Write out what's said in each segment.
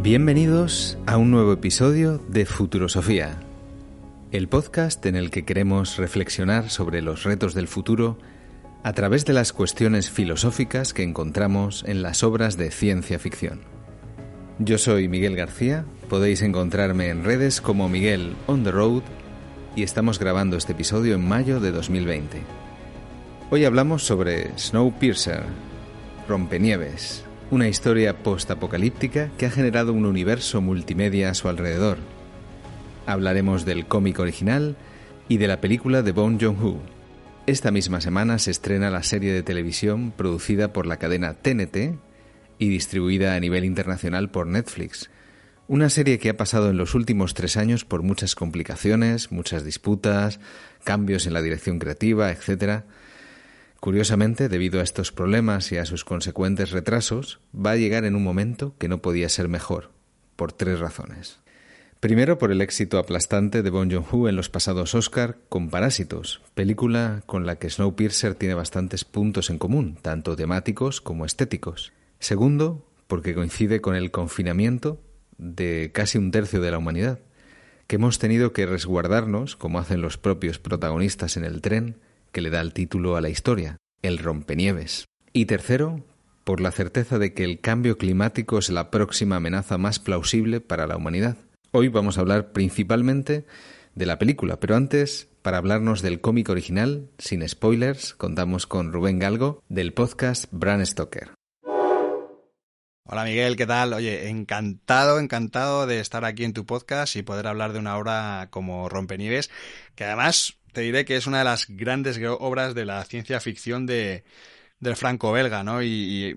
Bienvenidos a un nuevo episodio de Futurosofía, el podcast en el que queremos reflexionar sobre los retos del futuro a través de las cuestiones filosóficas que encontramos en las obras de ciencia ficción. Yo soy Miguel García, podéis encontrarme en redes como Miguel on the road y estamos grabando este episodio en mayo de 2020. Hoy hablamos sobre Snowpiercer, Rompenieves, una historia post-apocalíptica que ha generado un universo multimedia a su alrededor. Hablaremos del cómic original y de la película de Bong Joon-ho. Esta misma semana se estrena la serie de televisión producida por la cadena TNT y distribuida a nivel internacional por Netflix. Una serie que ha pasado en los últimos tres años por muchas complicaciones, muchas disputas, cambios en la dirección creativa, etc. Curiosamente, debido a estos problemas y a sus consecuentes retrasos, va a llegar en un momento que no podía ser mejor, por tres razones. Primero, por el éxito aplastante de Bong Joon-ho en los pasados Oscar con Parásitos, película con la que Snowpiercer tiene bastantes puntos en común, tanto temáticos como estéticos. Segundo, porque coincide con el confinamiento de casi un tercio de la humanidad, que hemos tenido que resguardarnos, como hacen los propios protagonistas en el tren, que le da el título a la historia, el rompenieves. Y tercero, por la certeza de que el cambio climático es la próxima amenaza más plausible para la humanidad. Hoy vamos a hablar principalmente de la película, pero antes, para hablarnos del cómic original, sin spoilers, contamos con Rubén Galgo del podcast Bran Stoker. Hola Miguel, ¿qué tal? Oye, encantado, encantado de estar aquí en tu podcast y poder hablar de una obra como Rompenieves, que además te diré que es una de las grandes obras de la ciencia ficción de, del franco-belga, ¿no? Y,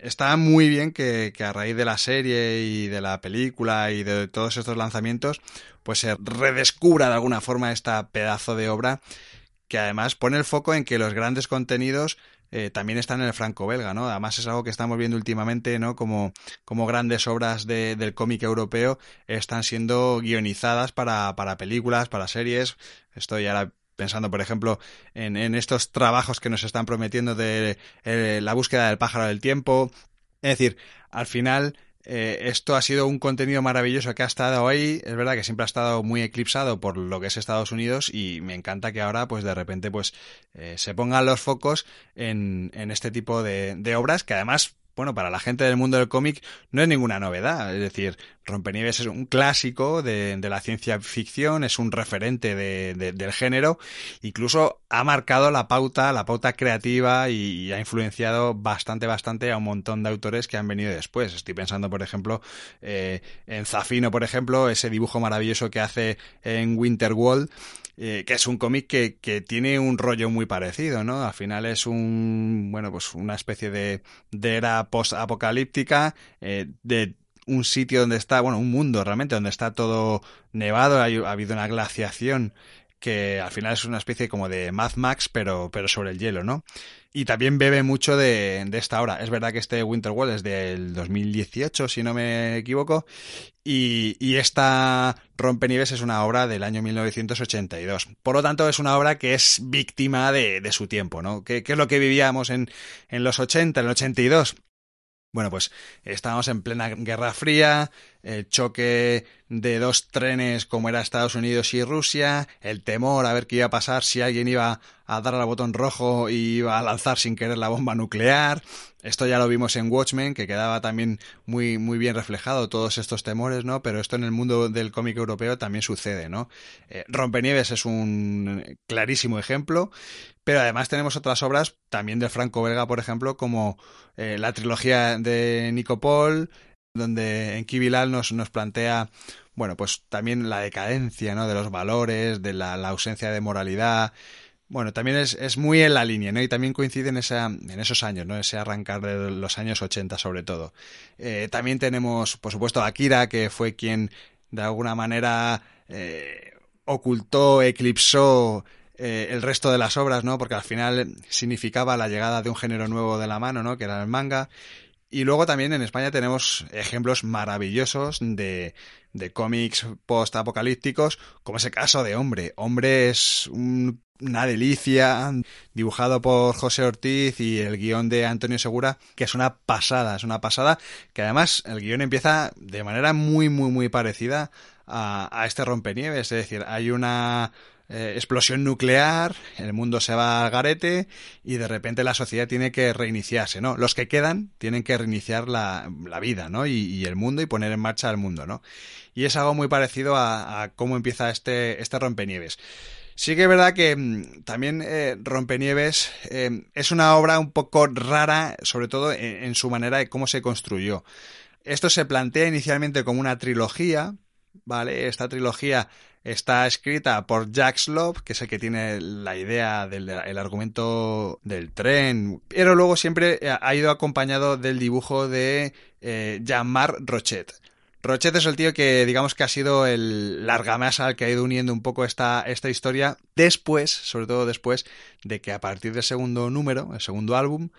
está muy bien que, a raíz de la serie y de la película y de todos estos lanzamientos, pues se redescubra de alguna forma esta pedazo de obra que además pone el foco en que los grandes contenidos eh, también están en el franco-belga, ¿no? Además es algo que estamos viendo últimamente, ¿no? Como, como grandes obras de, del cómic europeo están siendo guionizadas para, para películas, para series. Estoy ahora pensando, por ejemplo, en, en, estos trabajos que nos están prometiendo de eh, la búsqueda del pájaro del tiempo. Es decir, al final eh, esto ha sido un contenido maravilloso que ha estado ahí. Es verdad que siempre ha estado muy eclipsado por lo que es Estados Unidos y me encanta que ahora, pues de repente, pues eh, se pongan los focos en, en este tipo de, de obras que además bueno, para la gente del mundo del cómic no es ninguna novedad. Es decir, Rompenieves es un clásico de, la ciencia ficción, es un referente del género, incluso ha marcado la pauta, la pauta creativa y, ha influenciado bastante, bastante a un montón de autores que han venido después. Estoy pensando, por ejemplo, eh, en Zafino, por ejemplo, ese dibujo maravilloso que hace en Winterwall, eh, que es un cómic que, que, tiene un rollo muy parecido, ¿no? Al final es un, bueno, pues una especie de, de era post-apocalíptica, eh, de un sitio donde está, bueno, un mundo realmente, donde está todo nevado, ha, habido una glaciación que al final es una especie como de Mad Max, pero, pero sobre el hielo, ¿no? Y también bebe mucho de, esta obra. Es verdad que este Winterwall es del 2018, si no me equivoco, y, y esta Rompenieves es una obra del año 1982. Por lo tanto, es una obra que es víctima de, de su tiempo, ¿no? ¿Qué, ¿Qué, es lo que vivíamos en, en los 80, en el 82? Bueno, pues estábamos en plena Guerra Fría, el choque de dos trenes como era Estados Unidos y Rusia, el temor a ver qué iba a pasar si alguien iba a dar al botón rojo y iba a lanzar sin querer la bomba nuclear. Esto ya lo vimos en Watchmen, que quedaba también muy, muy bien reflejado todos estos temores, ¿no? Pero esto en el mundo del cómic europeo también sucede, ¿no? Eh, Rompenieves es un clarísimo ejemplo, pero además tenemos otras obras también del franco-belga, por ejemplo, como eh, la trilogía de Nicopol, donde en Kibilal nos, plantea bueno, pues también la decadencia, ¿no? De los valores, de la, ausencia de moralidad. Bueno, también es, es, muy en la línea, ¿no? Y también coincide en, esa, en esos años, ¿no? Ese arrancar de los años 80 sobre todo. Eh, también tenemos, por supuesto, a Akira, que fue quien de alguna manera eh, ocultó, eclipsó eh, el resto de las obras, ¿no? Porque al final significaba la llegada de un género nuevo de la mano, ¿no? Que era el manga. Y luego también en España tenemos ejemplos maravillosos de, de cómics post-apocalípticos, como ese caso de Hombre. Hombre es una delicia, dibujado por José Ortiz y el guion de Antonio Segura, que es una pasada, es una pasada, que además el guion empieza de manera muy, muy, muy parecida a, a este rompenieves, es decir, hay una eh, explosión nuclear, el mundo se va al garete y de repente la sociedad tiene que reiniciarse, ¿no? Los que quedan tienen que reiniciar la, vida, ¿no? Y, el mundo y poner en marcha el mundo, ¿no? Y es algo muy parecido a, cómo empieza este, este rompenieves. Sí que es verdad que mm, también eh, Rompenieves eh, es una obra un poco rara, sobre todo en, en, su manera de cómo se construyó. Esto se plantea inicialmente como una trilogía, ¿vale? Esta trilogía Está escrita por Jack Slope, que es el que tiene la idea del el argumento del tren, pero luego siempre ha ido acompañado del dibujo de eh, Jean-Marc Rochet. Rochet es el tío que digamos que ha sido el largamasa al que ha ido uniendo un poco esta, esta historia después, sobre todo después de que a partir del segundo número, el segundo álbum,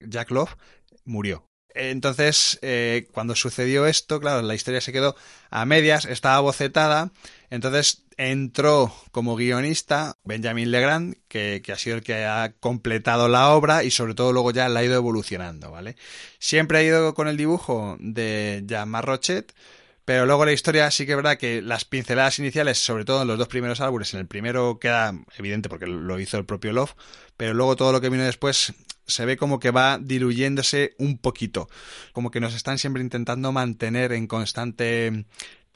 Jack Love murió. Entonces, eh, cuando sucedió esto, claro, la historia se quedó a medias, estaba bocetada, entonces entró como guionista Benjamin Legrand, que, ha sido el que ha completado la obra y sobre todo luego ya la ha ido evolucionando, ¿vale? Siempre ha ido con el dibujo de Jean Marrochet, pero luego la historia sí que es verdad que las pinceladas iniciales, sobre todo en los dos primeros álbumes, en el primero queda evidente porque lo hizo el propio Love, pero luego todo lo que vino después se ve como que va diluyéndose un poquito, como que nos están siempre intentando mantener en constante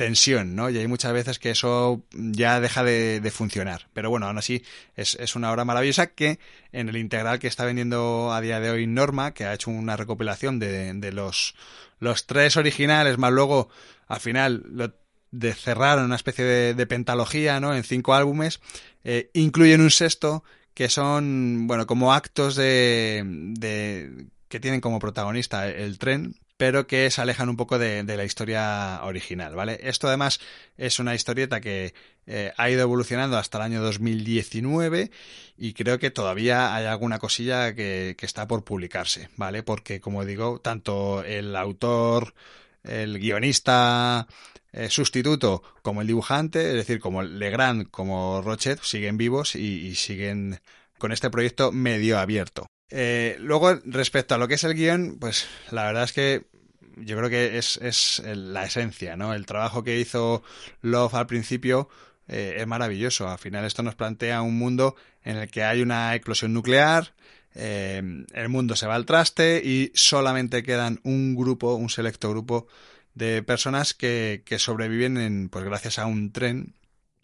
tensión, ¿no? Y hay muchas veces que eso ya deja de, funcionar. Pero bueno, aún así es, una obra maravillosa que en el integral que está vendiendo a día de hoy Norma, que ha hecho una recopilación de, los, los tres originales, más luego al final lo de cerrar una especie de, pentalogía, ¿no? En cinco álbumes, eh, incluyen un sexto que son, bueno, como actos de, de que tienen como protagonista el tren, pero que se alejan un poco de, la historia original, ¿vale? Esto además es una historieta que eh, ha ido evolucionando hasta el año 2019 y creo que todavía hay alguna cosilla que, está por publicarse, ¿vale? Porque, como digo, tanto el autor, el guionista eh, sustituto como el dibujante, es decir, como Legrand, como Rochet, siguen vivos y siguen con este proyecto medio abierto. Eh, luego, respecto a lo que es el guion, pues la verdad es que yo creo que es, es la esencia, ¿no? El trabajo que hizo Love al principio eh, es maravilloso. Al final esto nos plantea un mundo en el que hay una eclosión nuclear, eh, el mundo se va al traste y solamente quedan un grupo, un selecto grupo de personas que, sobreviven en, pues gracias a un tren,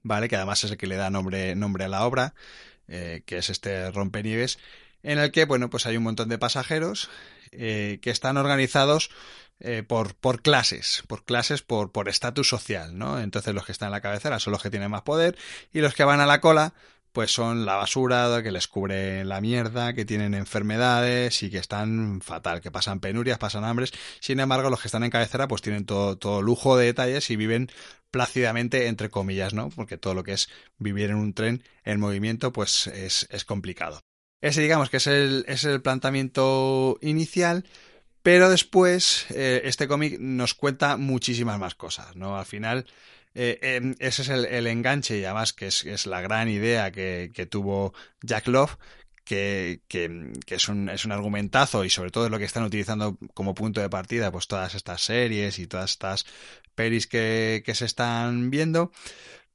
¿vale? Que además es el que le da nombre, a la obra, que es este rompenieves en el que, bueno, pues hay un montón de pasajeros eh, que están organizados eh, por, por clases, por clases, por, por estatus social, ¿no? Entonces los que están en la cabecera son los que tienen más poder y los que van a la cola pues son la basura, que les cubre la mierda, que tienen enfermedades y que están fatal, que pasan penurias, pasan hambres. Sin embargo, los que están en cabecera pues tienen todo, todo lujo de detalles y viven plácidamente, entre comillas, ¿no? Porque todo lo que es vivir en un tren en movimiento pues es, es complicado. Ese digamos que es el, es el planteamiento inicial, pero después eh, este cómic nos cuenta muchísimas más cosas, ¿no? Al final eh, em, ese es el, enganche y además que es, la gran idea que, tuvo Jack Love, que, que, es, un, es un argumentazo y sobre todo es lo que están utilizando como punto de partida pues todas estas series y todas estas pelis que, que se están viendo.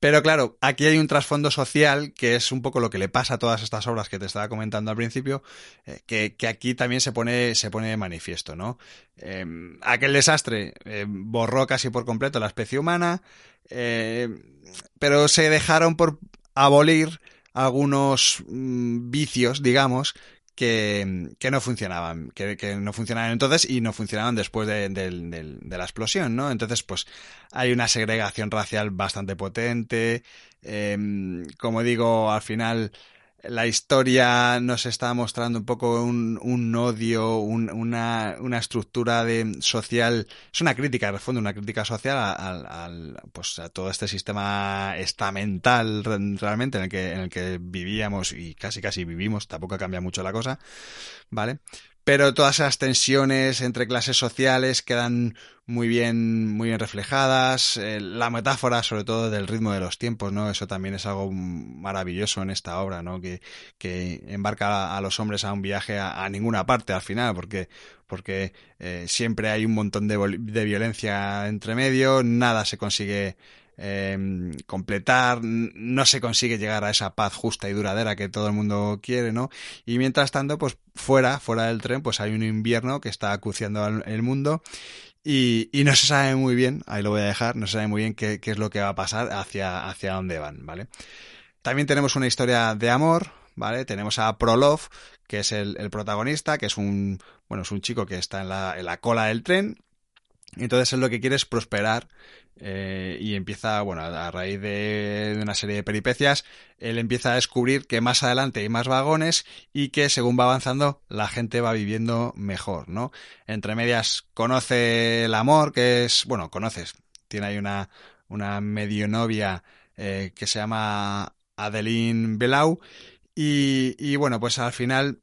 Pero claro, aquí hay un trasfondo social que es un poco lo que le pasa a todas estas obras que te estaba comentando al principio, eh, que, aquí también se pone, se pone de manifiesto, ¿no? Em, aquel desastre eh, borró casi por completo la especie humana, eh, pero se dejaron por abolir algunos mm, vicios, digamos, que, no funcionaban, que, no funcionaban entonces y no funcionaban después de, de, la explosión, ¿no? Entonces, pues hay una segregación racial bastante potente. Em, como digo, al final la historia nos está mostrando un poco un, un odio, una, una, estructura de social, es una crítica, responde una crítica social al, pues a todo este sistema estamental realmente en el que, en el que vivíamos y casi casi vivimos, tampoco cambia mucho la cosa, ¿vale? Pero todas esas tensiones entre clases sociales quedan muy bien, muy bien reflejadas. Eh, la metáfora, sobre todo, del ritmo de los tiempos, ¿no? Eso también es algo maravilloso en esta obra, ¿no? Que, que embarca a, los hombres a un viaje a, ninguna parte al final, porque, porque eh, siempre hay un montón de, de violencia entre medio, nada se consigue eh, completar, no se consigue llegar a esa paz justa y duradera que todo el mundo quiere, ¿no? Y mientras tanto, pues fuera, fuera del tren, pues hay un invierno que está acuciando el mundo y, no se sabe muy bien, ahí lo voy a dejar, no se sabe muy bien qué, es lo que va a pasar hacia, hacia dónde van, ¿vale? También tenemos una historia de amor, ¿vale? Tenemos a Prolov, que es el, el, protagonista, que es un, bueno, es un chico que está en la, en la cola del tren. Entonces él lo que quiere es prosperar eh, y empieza, bueno, a raíz de, una serie de peripecias, él empieza a descubrir que más adelante hay más vagones y que según va avanzando la gente va viviendo mejor, ¿no? Entre medias conoce el amor, que es, bueno, conoces, tiene ahí una, una medio novia eh, que se llama Adeline Belau y, y bueno, pues al final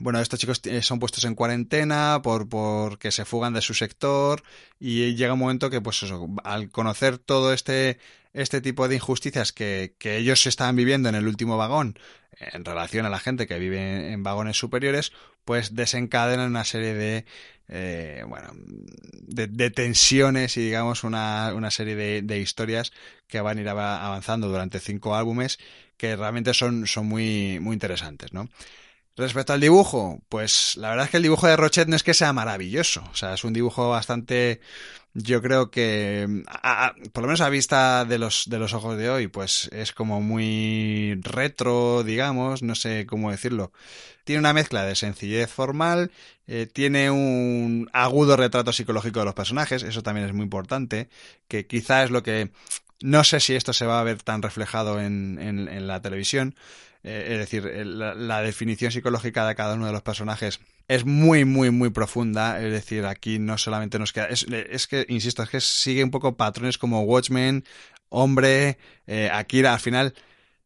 bueno, estos chicos son puestos en cuarentena por porque se fugan de su sector y llega un momento que, pues eso, al conocer todo este, este tipo de injusticias que, que ellos estaban viviendo en el último vagón en relación a la gente que vive en vagones superiores, pues desencadenan una serie de, eh, bueno, de, tensiones y digamos una, una serie de, de, historias que van a ir avanzando durante cinco álbumes que realmente son, son muy, muy interesantes, ¿no? Respecto al dibujo, pues la verdad es que el dibujo de Rochet no es que sea maravilloso. O sea, es un dibujo bastante, yo creo que, por lo menos a vista de los, de los ojos de hoy, pues es como muy retro, digamos, no sé cómo decirlo. Tiene una mezcla de sencillez formal, eh, tiene un agudo retrato psicológico de los personajes, eso también es muy importante, que quizá es lo que, no sé si esto se va a ver tan reflejado en, en, en la televisión, eh, es decir, la, definición psicológica de cada uno de los personajes es muy, muy, muy profunda. Es decir, aquí no solamente nos queda. Es, es que, insisto, es que sigue un poco patrones como Watchmen, Hombre, eh, Akira. Al final,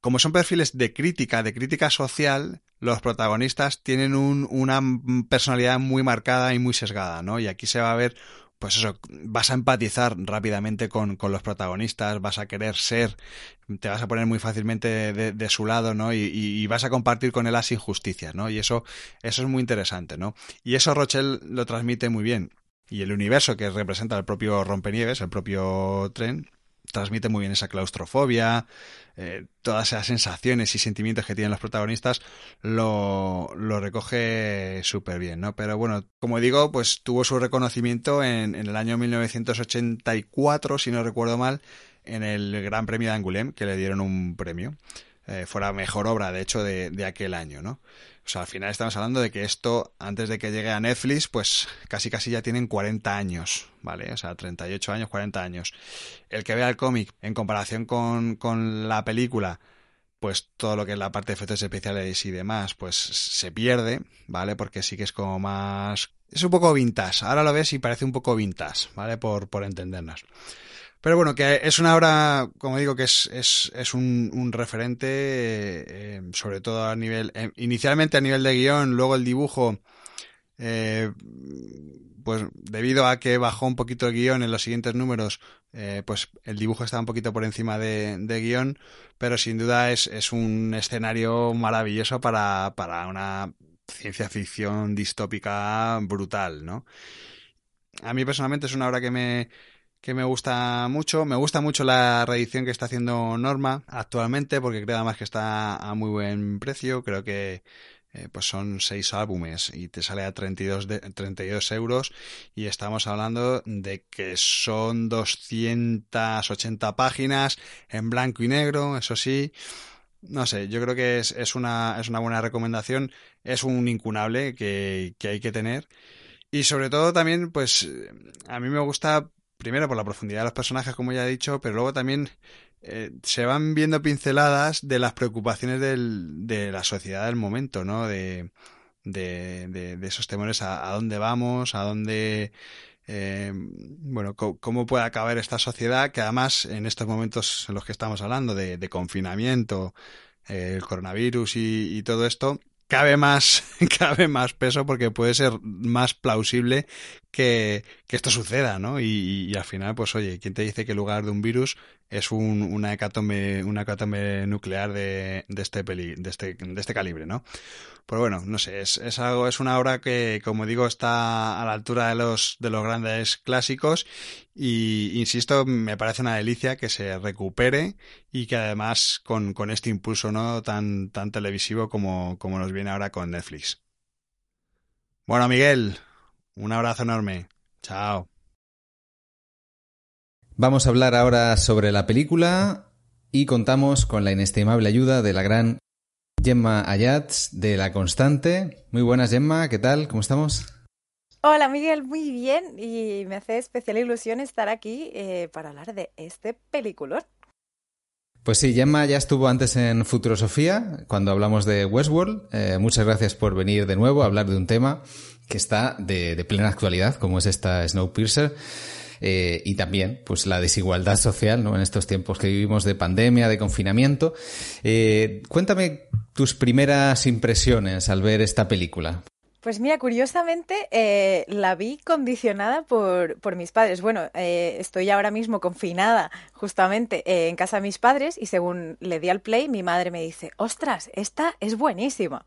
como son perfiles de crítica, de crítica social, los protagonistas tienen un, una personalidad muy marcada y muy sesgada, ¿no? Y aquí se va a ver pues eso, vas a empatizar rápidamente con, con, los protagonistas, vas a querer ser, te vas a poner muy fácilmente de, de su lado, ¿no? Y, y, vas a compartir con él las injusticias, ¿no? Y eso, eso es muy interesante, ¿no? Y eso Rochelle lo transmite muy bien. Y el universo que representa el propio Rompenieves, el propio tren, transmite muy bien esa claustrofobia, eh, todas esas sensaciones y sentimientos que tienen los protagonistas, lo, lo recoge súper bien, ¿no? Pero bueno, como digo, pues tuvo su reconocimiento en, en, el año 1984, si no recuerdo mal, en el Gran Premio de Angoulême, que le dieron un premio. Eh, fuera mejor obra, de hecho, de, de aquel año, ¿no? O sea, al final estamos hablando de que esto, antes de que llegue a Netflix, pues casi casi ya tienen 40 años, ¿vale? O sea, 38 años, 40 años. El que vea el cómic en comparación con, con la película, pues todo lo que es la parte de efectos especiales y demás, pues se pierde, ¿vale? Porque sí que es como más... Es un poco vintage. Ahora lo ves y parece un poco vintage, ¿vale? Por, por entendernos. Pero bueno, que es una obra, como digo, que es, es, es un, un, referente, eh, sobre todo a nivel, eh, inicialmente a nivel de guion, luego el dibujo, eh, pues debido a que bajó un poquito el guion en los siguientes números, pues el dibujo está un poquito por encima de, de guion, pero sin duda es, es un escenario maravilloso para, para una ciencia ficción distópica brutal, ¿no? A mí personalmente es una obra que me, que me gusta mucho. Me gusta mucho la reedición que está haciendo Norma actualmente, porque creo además que está a muy buen precio. Creo que eh, pues son seis álbumes y te sale a 32, de, 32 euros y estamos hablando de que son 280 páginas en blanco y negro, eso sí. No sé, yo creo que es, es, una, es una buena recomendación, es un incunable que, que hay que tener. Y sobre todo también, pues a mí me gusta primero por la profundidad de los personajes, como ya he dicho, pero luego también eh, se van viendo pinceladas de las preocupaciones del, de la sociedad del momento, ¿no? De, esos temores a, a, dónde vamos, a dónde... Eh, bueno, cómo puede acabar esta sociedad que además en estos momentos en los que estamos hablando de, de confinamiento, eh, el coronavirus y, y todo esto, cabe más, cabe más peso porque puede ser más plausible que, que esto suceda, ¿no? Y, y, al final, pues oye, ¿quién te dice que en lugar de un virus es un, una hecatombe, una nuclear de, de este peli, de este, de este calibre, ¿no? Pero bueno, no sé, es, es algo, es una obra que, como digo, está a la altura de los, de los grandes clásicos y, insisto, me parece una delicia que se recupere y que además con, con este impulso, ¿no? Tan, tan televisivo como, como nos viene ahora con Netflix. Bueno, Miguel, un abrazo enorme. Chao. Vamos a hablar ahora sobre la película y contamos con la inestimable ayuda de la gran Gemma Ayats de La Constante. Muy buenas, Gemma, ¿qué tal? ¿Cómo estamos? Hola Miguel, muy bien y me hace especial ilusión estar aquí eh, para hablar de este peliculón. Pues sí, Gemma ya estuvo antes en Futurosofía cuando hablamos de Westworld. Eh, muchas gracias por venir de nuevo a hablar de un tema que está de, de plena actualidad, como es esta Snowpiercer. Eh, y también pues la desigualdad social ¿no? en estos tiempos que vivimos de pandemia, de confinamiento. Eh, cuéntame tus primeras impresiones al ver esta película. Pues mira, curiosamente eh, la vi condicionada por, por mis padres. Bueno, estoy ahora mismo confinada justamente en casa de mis padres y según le di al play, mi madre me dice, ostras, esta es buenísima.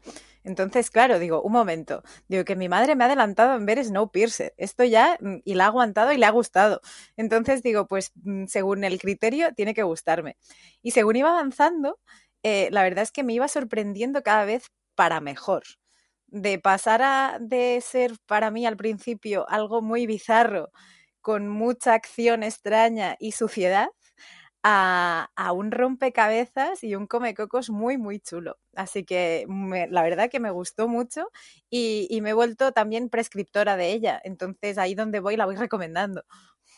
Entonces, claro, digo, un momento, digo que mi madre me ha adelantado en ver Snowpiercer, esto ya, mm, y la ha aguantado y le ha gustado. Entonces digo, pues mm, según el criterio tiene que gustarme. Y según iba avanzando, eh, la verdad es que me iba sorprendiendo cada vez para mejor de pasar a de ser para mí al principio algo muy bizarro, con mucha acción extraña y suciedad, a, a un rompecabezas y un comecocos muy, muy chulo. Así que la verdad que me gustó mucho y, me he vuelto también prescriptora de ella. Entonces ahí donde voy la voy recomendando.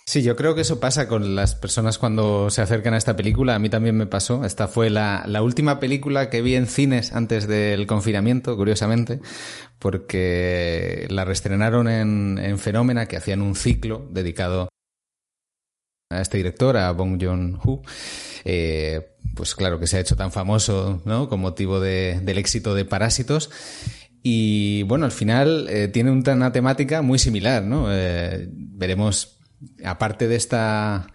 Sí, yo creo que eso pasa con las personas cuando se acercan a esta película. A mí también me pasó. Esta fue la, la última película que vi en cines antes del confinamiento, curiosamente, porque la reestrenaron en, en Fenómena, que hacían un ciclo dedicado a este director, a Bong Joon-ho. Eh, pues claro que se ha hecho tan famoso, ¿no? Con motivo de, del éxito de Parásitos. Y bueno, al final eh, tiene una temática muy similar, ¿no? Eh, veremos aparte de esta,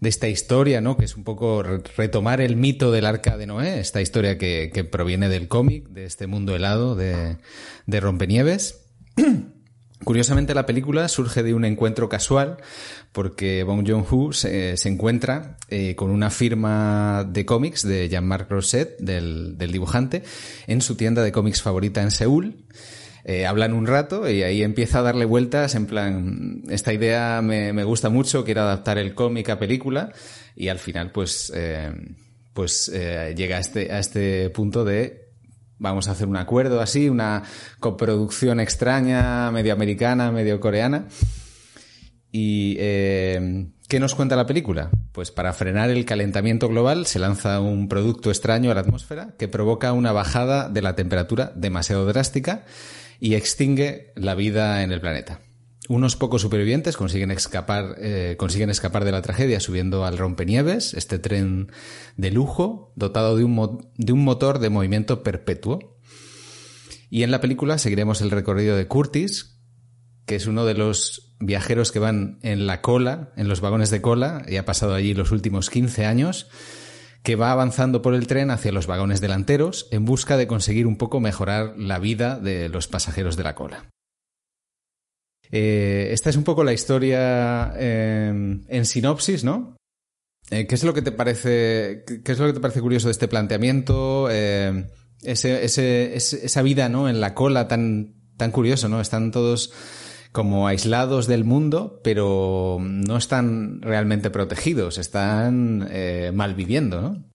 de esta historia, ¿no? Que es un poco retomar el mito del arca de Noé, esta historia que, que proviene del cómic, de este mundo helado de, de Rompenieves. Curiosamente, la película surge de un encuentro casual porque Bong Joon-ho se, encuentra eh, con una firma de cómics de Jean-Marc Rosset, del, dibujante, en su tienda de cómics favorita en Seúl. Eh, hablan un rato y ahí empieza a darle vueltas en plan, esta idea me, gusta mucho, quiero adaptar el cómic a película y al final pues, eh, pues llega este, a este punto de vamos a hacer un acuerdo así, una coproducción extraña, medio americana, medio coreana. ¿Y eh, qué nos cuenta la película? Pues para frenar el calentamiento global se lanza un producto extraño a la atmósfera que provoca una bajada de la temperatura demasiado drástica y extingue la vida en el planeta. Unos pocos supervivientes consiguen escapar, eh, consiguen escapar de la tragedia subiendo al rompenieves, este tren de lujo dotado de un, de un motor de movimiento perpetuo. Y en la película seguiremos el recorrido de Curtis, que es uno de los viajeros que van en la cola, en los vagones de cola, y ha pasado allí los últimos 15 años, que va avanzando por el tren hacia los vagones delanteros en busca de conseguir un poco mejorar la vida de los pasajeros de la cola. Eh, esta es un poco la historia eh, en sinopsis, ¿no? Eh, ¿Qué es lo que te parece, qué es lo que te parece curioso de este planteamiento? Eh, ese, ese, esa vida, ¿no? En la cola tan, tan curioso, ¿no? Están todos como aislados del mundo, pero no están realmente protegidos, están eh, malviviendo, ¿no?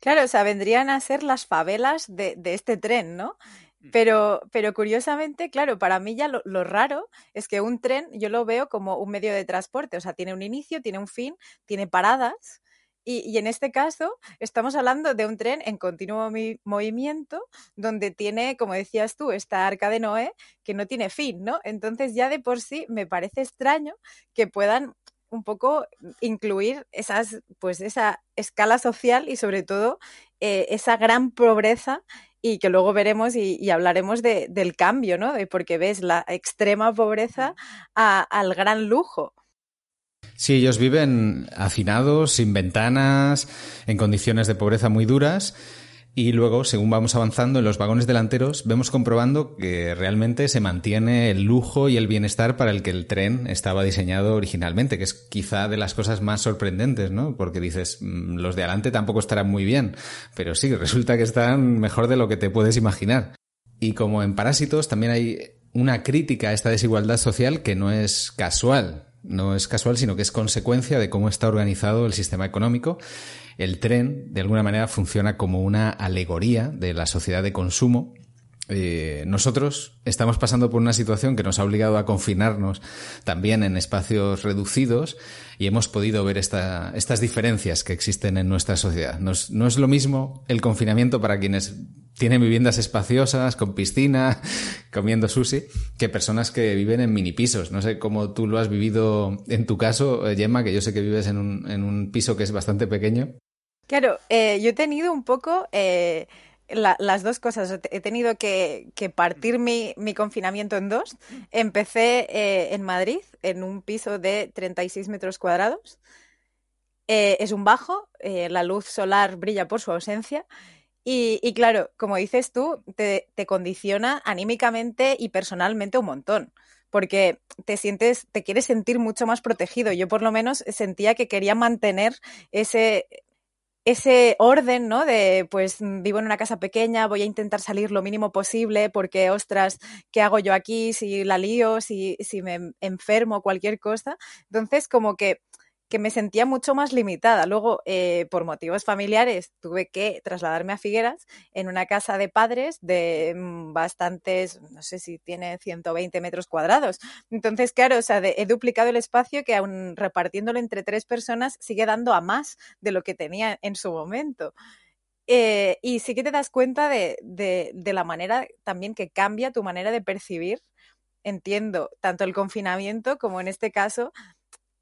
Claro, o sea, vendrían a ser las favelas de, de este tren, ¿no? Mm. Pero, pero curiosamente, claro, para mí ya lo, raro es que un tren yo lo veo como un medio de transporte, o sea, tiene un inicio, tiene un fin, tiene paradas, y, y, en este caso estamos hablando de un tren en continuo movimiento donde tiene, como decías tú, esta arca de Noé que no tiene fin, ¿no? Entonces ya de por sí me parece extraño que puedan un poco incluir esas, pues esa escala social y sobre todo eh, esa gran pobreza y que luego veremos y, hablaremos del cambio, ¿no? De porque ves la extrema pobreza al gran lujo. Sí, ellos viven hacinados, sin ventanas, en condiciones de pobreza muy duras y luego, según vamos avanzando en los vagones delanteros, vemos comprobando que realmente se mantiene el lujo y el bienestar para el que el tren estaba diseñado originalmente, que es quizá de las cosas más sorprendentes, ¿no? Porque dices, mm, los de adelante tampoco estarán muy bien, pero sí, resulta que están mejor de lo que te puedes imaginar. Y como en Parásitos, también hay una crítica a esta desigualdad social que no es casual. No es casual, sino que es consecuencia de cómo está organizado el sistema económico el tren, de alguna manera, funciona como una alegoría de la sociedad de consumo. Eh, nosotros estamos pasando por una situación que nos ha obligado a confinarnos también en espacios reducidos y hemos podido ver estas diferencias que existen en nuestra sociedad. no es lo mismo el confinamiento para quienes tienen viviendas espaciosas, con piscina, comiendo sushi, que personas que viven en mini pisos. No sé cómo tú lo has vivido en tu caso, eh, Gemma, que yo sé que vives en un, en un piso que es bastante pequeño. Claro, eh, yo he tenido un poco eh, las dos cosas. He tenido que, partir mi, confinamiento en dos. Empecé eh, en Madrid, en un piso de 36 metros cuadrados. es un bajo, la luz solar brilla por su ausencia. Y, claro, como dices tú, te, te, condiciona anímicamente y personalmente un montón. Porque te sientes, te quieres sentir mucho más protegido. Yo por lo menos sentía que quería mantener ese, ese orden, ¿no? De, pues, vivo en una casa pequeña, voy a intentar salir lo mínimo posible porque, ostras, ¿qué hago yo aquí? Si la lío, si, si me enfermo, cualquier cosa. Entonces, como que que me sentía mucho más limitada. Luego, eh, por motivos familiares, tuve que trasladarme a Figueras en una casa de padres de mm, bastantes, no sé si tiene 120 metros cuadrados. Entonces, claro, o sea, he duplicado el espacio que aún repartiéndolo entre tres personas sigue dando a más de lo que tenía en su momento. Eh, y sí que te das cuenta de, de la manera también que cambia tu manera de percibir, entiendo, tanto el confinamiento como en este caso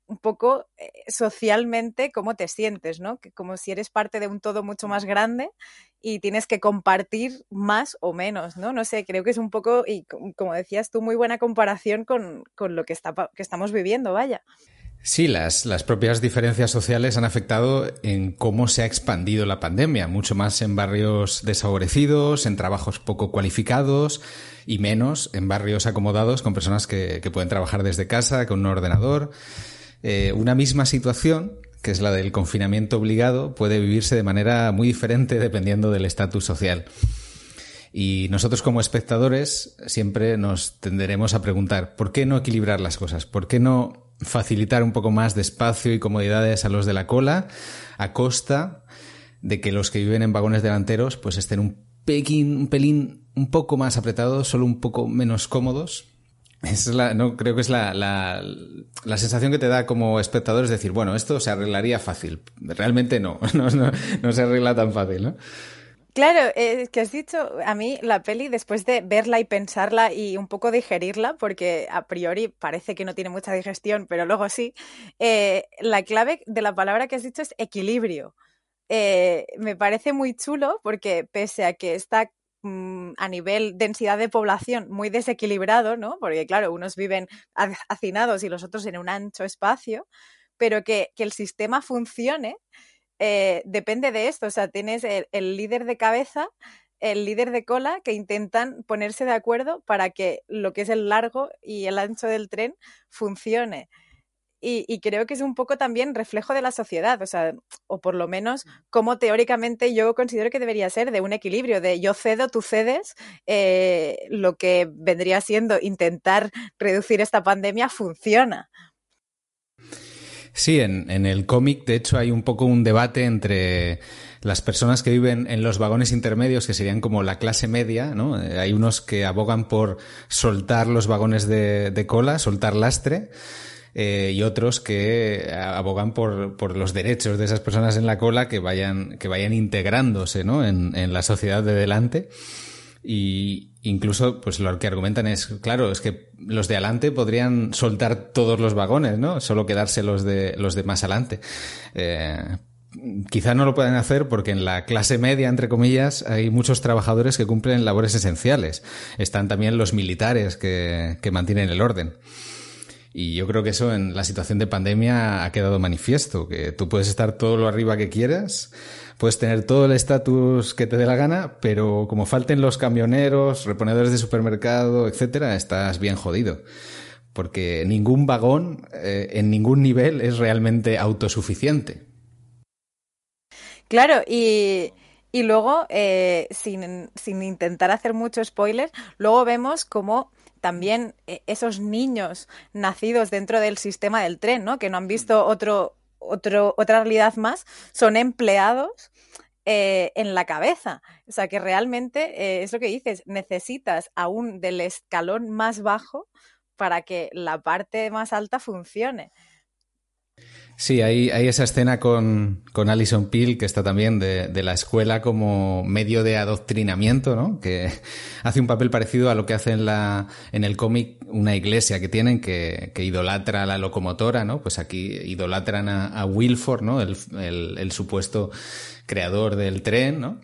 un poco eh, socialmente cómo te sientes, ¿no? Que como si eres parte de un todo mucho más grande y tienes que compartir más o menos, ¿no? No sé, creo que es un poco, y como decías tú, muy buena comparación con, lo que, está, que estamos viviendo, vaya. Sí, las, las propias diferencias sociales han afectado en cómo se ha expandido la pandemia, mucho más en barrios desfavorecidos, en trabajos poco cualificados y menos en barrios acomodados con personas que, que pueden trabajar desde casa, con un ordenador. Eh, una misma situación, que es la del confinamiento obligado, puede vivirse de manera muy diferente dependiendo del estatus social. Y nosotros como espectadores siempre nos tenderemos a preguntar, ¿por qué no equilibrar las cosas? ¿Por qué no facilitar un poco más de espacio y comodidades a los de la cola a costa de que los que viven en vagones delanteros pues estén un, un pelín un poco más apretados, solo un poco menos cómodos es la, no, creo que es la, la, la, sensación que te da como espectador, es decir, bueno, esto se arreglaría fácil. Realmente no, no, se arregla tan fácil, ¿no? Claro, es que has dicho, a mí la peli, después de verla y pensarla y un poco digerirla, porque a priori parece que no tiene mucha digestión, pero luego sí, eh, la clave de la palabra que has dicho es equilibrio. Eh, me parece muy chulo porque pese a que está a nivel densidad de población muy desequilibrado, ¿no? Porque claro, unos viven hacinados y los otros en un ancho espacio, pero que, el sistema funcione eh, depende de esto. O sea, tienes el líder de cabeza, el líder de cola que intentan ponerse de acuerdo para que lo que es el largo y el ancho del tren funcione. Y, creo que es un poco también reflejo de la sociedad, o sea, o por lo menos como teóricamente yo considero que debería ser de un equilibrio, de yo cedo, tú cedes, eh, lo que vendría siendo intentar reducir esta pandemia funciona. Sí, en, en el cómic, de hecho, hay un poco un debate entre las personas que viven en los vagones intermedios, que serían como la clase media, ¿no? Eh, hay unos que abogan por soltar los vagones de, de cola, soltar lastre, eh, y otros que abogan por, por, los derechos de esas personas en la cola que vayan, que vayan integrándose ¿no? en, en la sociedad de delante. Y incluso, pues lo que argumentan es, claro, es que los de adelante podrían soltar todos los vagones, ¿no? Solo quedarse los de, los de más adelante. Eh, quizá no lo pueden hacer porque en la clase media, entre comillas, hay muchos trabajadores que cumplen labores esenciales. Están también los militares que, que mantienen el orden. Y yo creo que eso en la situación de pandemia ha quedado manifiesto, que tú puedes estar todo lo arriba que quieras, puedes tener todo el estatus que te dé la gana, pero como falten los camioneros, reponedores de supermercado, etcétera, estás bien jodido. Porque ningún vagón eh, en ningún nivel es realmente autosuficiente. Claro, y, y luego, eh, sin, sin, intentar hacer mucho spoiler, luego vemos como también eh, esos niños nacidos dentro del sistema del tren, ¿no? Que no han visto otro, otro, otra realidad más, son empleados eh, en la cabeza. O sea que realmente eh, es lo que dices, necesitas aún del escalón más bajo para que la parte más alta funcione. Sí, hay, hay esa escena con, con Alison Peel, que está también de, de, la escuela como medio de adoctrinamiento, ¿no? Que hace un papel parecido a lo que hace en, la, en el cómic una iglesia que tienen, que, que, idolatra a la locomotora, ¿no? Pues aquí idolatran a, Wilford, ¿no? El, el, el, supuesto creador del tren, ¿no?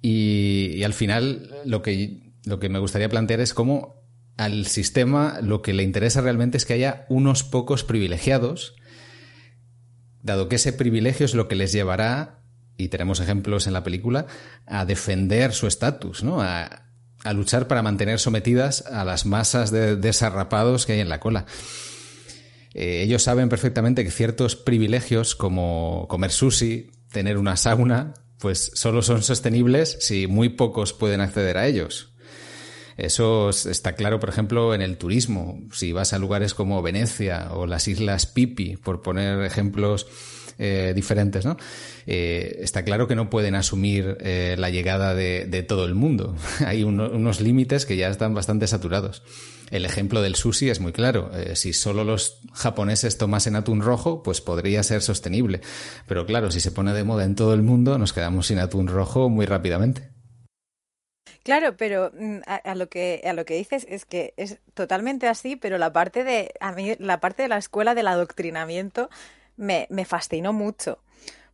Y, y al final lo que, lo que me gustaría plantear es cómo al sistema lo que le interesa realmente es que haya unos pocos privilegiados dado que ese privilegio es lo que les llevará, y tenemos ejemplos en la película, a defender su estatus, ¿no? A, luchar para mantener sometidas a las masas de desarrapados que hay en la cola. Eh, ellos saben perfectamente que ciertos privilegios, como comer sushi, tener una sauna, pues solo son sostenibles si muy pocos pueden acceder a ellos. Eso está claro, por ejemplo, en el turismo. Si vas a lugares como Venecia o las Islas Pipi, por poner ejemplos eh, diferentes, ¿no? Eh, está claro que no pueden asumir eh, la llegada de, de, todo el mundo. Hay uno, unos límites que ya están bastante saturados. El ejemplo del sushi es muy claro. Eh, si solo los japoneses tomasen atún rojo, pues podría ser sostenible. Pero claro, si se pone de moda en todo el mundo, nos quedamos sin atún rojo muy rápidamente. Claro, pero mm, a, lo que a lo que dices es que es totalmente así, pero la parte de a mí la parte de la escuela del adoctrinamiento me, me fascinó mucho.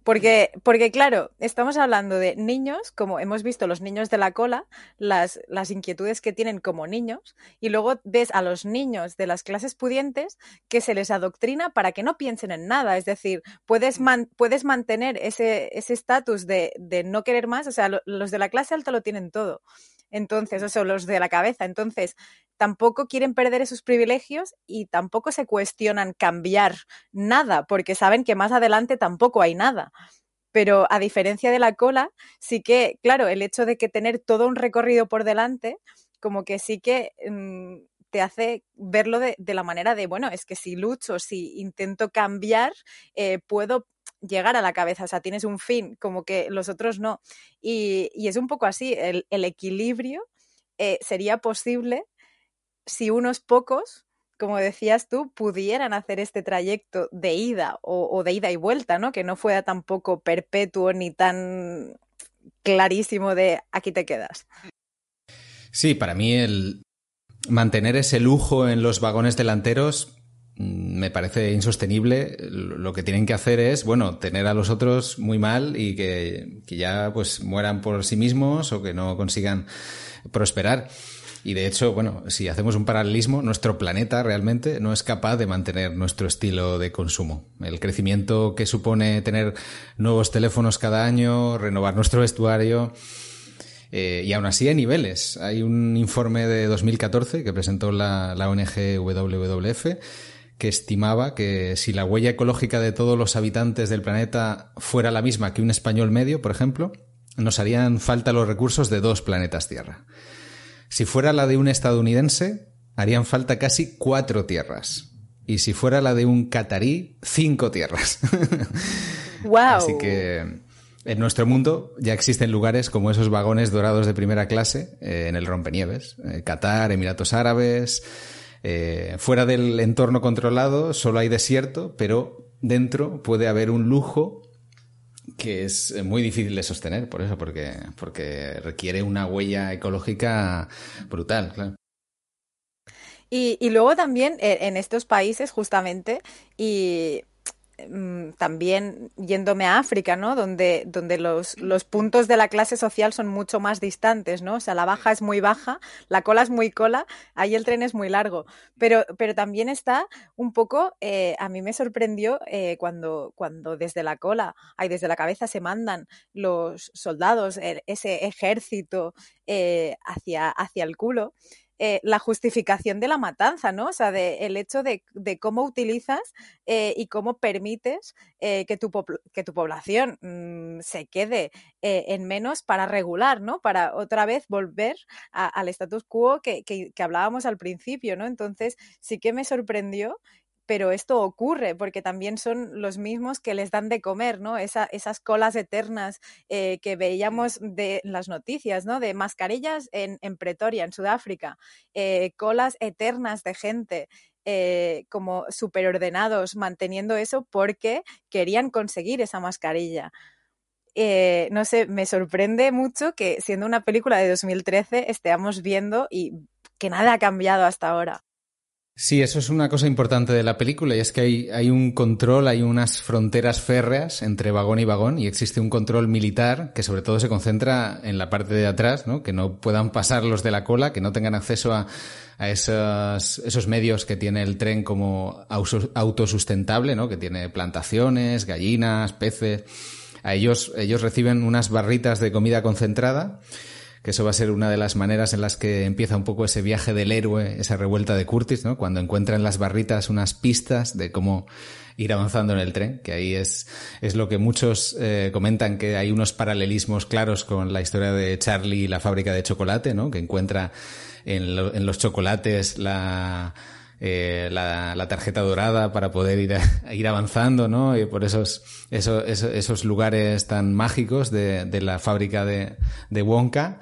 Porque, porque, claro, estamos hablando de niños, como hemos visto los niños de la cola, las, las, inquietudes que tienen como niños, y luego ves a los niños de las clases pudientes que se les adoctrina para que no piensen en nada. Es decir, puedes, man, puedes mantener ese estatus de, de, no querer más, o sea, lo, los de la clase alta lo tienen todo. Entonces, o sea, los de la cabeza. Entonces, tampoco quieren perder esos privilegios y tampoco se cuestionan cambiar nada, porque saben que más adelante tampoco hay nada. Pero a diferencia de la cola, sí que, claro, el hecho de que tener todo un recorrido por delante, como que sí que mmm, te hace verlo de, de, la manera de, bueno, es que si lucho, si intento cambiar, eh, puedo llegar a la cabeza, o sea, tienes un fin, como que los otros no. Y, y es un poco así, el, el equilibrio eh, sería posible si unos pocos, como decías tú, pudieran hacer este trayecto de ida o, o de ida y vuelta, ¿no? Que no fuera tampoco perpetuo ni tan clarísimo de aquí te quedas. Sí, para mí el mantener ese lujo en los vagones delanteros me parece insostenible. Lo que tienen que hacer es, bueno, tener a los otros muy mal y que, que ya pues mueran por sí mismos o que no consigan prosperar. Y de hecho, bueno, si hacemos un paralelismo, nuestro planeta realmente no es capaz de mantener nuestro estilo de consumo. El crecimiento que supone tener nuevos teléfonos cada año, renovar nuestro vestuario. Eh, y aún así hay niveles. Hay un informe de 2014 que presentó la, la ONG WWF que estimaba que si la huella ecológica de todos los habitantes del planeta fuera la misma que un español medio, por ejemplo, nos harían falta los recursos de dos planetas Tierra. Si fuera la de un estadounidense, harían falta casi cuatro tierras. Y si fuera la de un catarí, cinco tierras. Wow. Así que en nuestro mundo ya existen lugares como esos vagones dorados de primera clase eh, en el rompenieves. Eh, Qatar, Emiratos Árabes. Eh, fuera del entorno controlado solo hay desierto, pero dentro puede haber un lujo que es muy difícil de sostener, por eso, porque, porque requiere una huella ecológica brutal. Y, y luego también eh, en estos países, justamente, y también yéndome a África, ¿no? Donde, donde los, los, puntos de la clase social son mucho más distantes, ¿no? O sea, la baja es muy baja, la cola es muy cola, ahí el tren es muy largo. Pero, pero también está un poco, eh, a mí me sorprendió eh, cuando, cuando desde la cola, ahí desde la cabeza se mandan los soldados, ese ejército eh, hacia, hacia el culo. Eh, la justificación de la matanza, ¿no? O sea, el hecho de, cómo utilizas eh, y cómo permites eh, que, tu que tu población mm, se quede en menos para regular, ¿no? Para otra vez volver al status quo que, que, que hablábamos al principio, ¿no? Entonces, sí que me sorprendió pero esto ocurre porque también son los mismos que les dan de comer, ¿no? esas colas eternas eh, que veíamos de las noticias, ¿no? De mascarillas en, Pretoria, en Sudáfrica, eh, colas eternas de gente. Eh, como superordenados manteniendo eso porque querían conseguir esa mascarilla. no sé, me sorprende mucho que siendo una película de 2013 estemos viendo y que nada ha cambiado hasta ahora. Sí, eso es una cosa importante de la película y es que hay, hay, un control, hay unas fronteras férreas entre vagón y vagón y existe un control militar que sobre todo se concentra en la parte de atrás, ¿no? que no puedan pasar los de la cola, que no tengan acceso a, a esos, esos medios que tiene el tren como autosustentable, ¿no? que tiene plantaciones, gallinas, peces. A ellos, ellos reciben unas barritas de comida concentrada que eso va a ser una de las maneras en las que empieza un poco ese viaje del héroe, esa revuelta de Curtis, ¿no? Cuando encuentra en las barritas unas pistas de cómo ir avanzando en el tren, que ahí es, es lo que muchos eh, comentan que hay unos paralelismos claros con la historia de Charlie y la fábrica de chocolate, ¿no? Que encuentra en, en los chocolates la, eh, la, tarjeta dorada para poder ir, ir avanzando, ¿no? Y por esos, esos, esos lugares tan mágicos de, la fábrica de, de Wonka.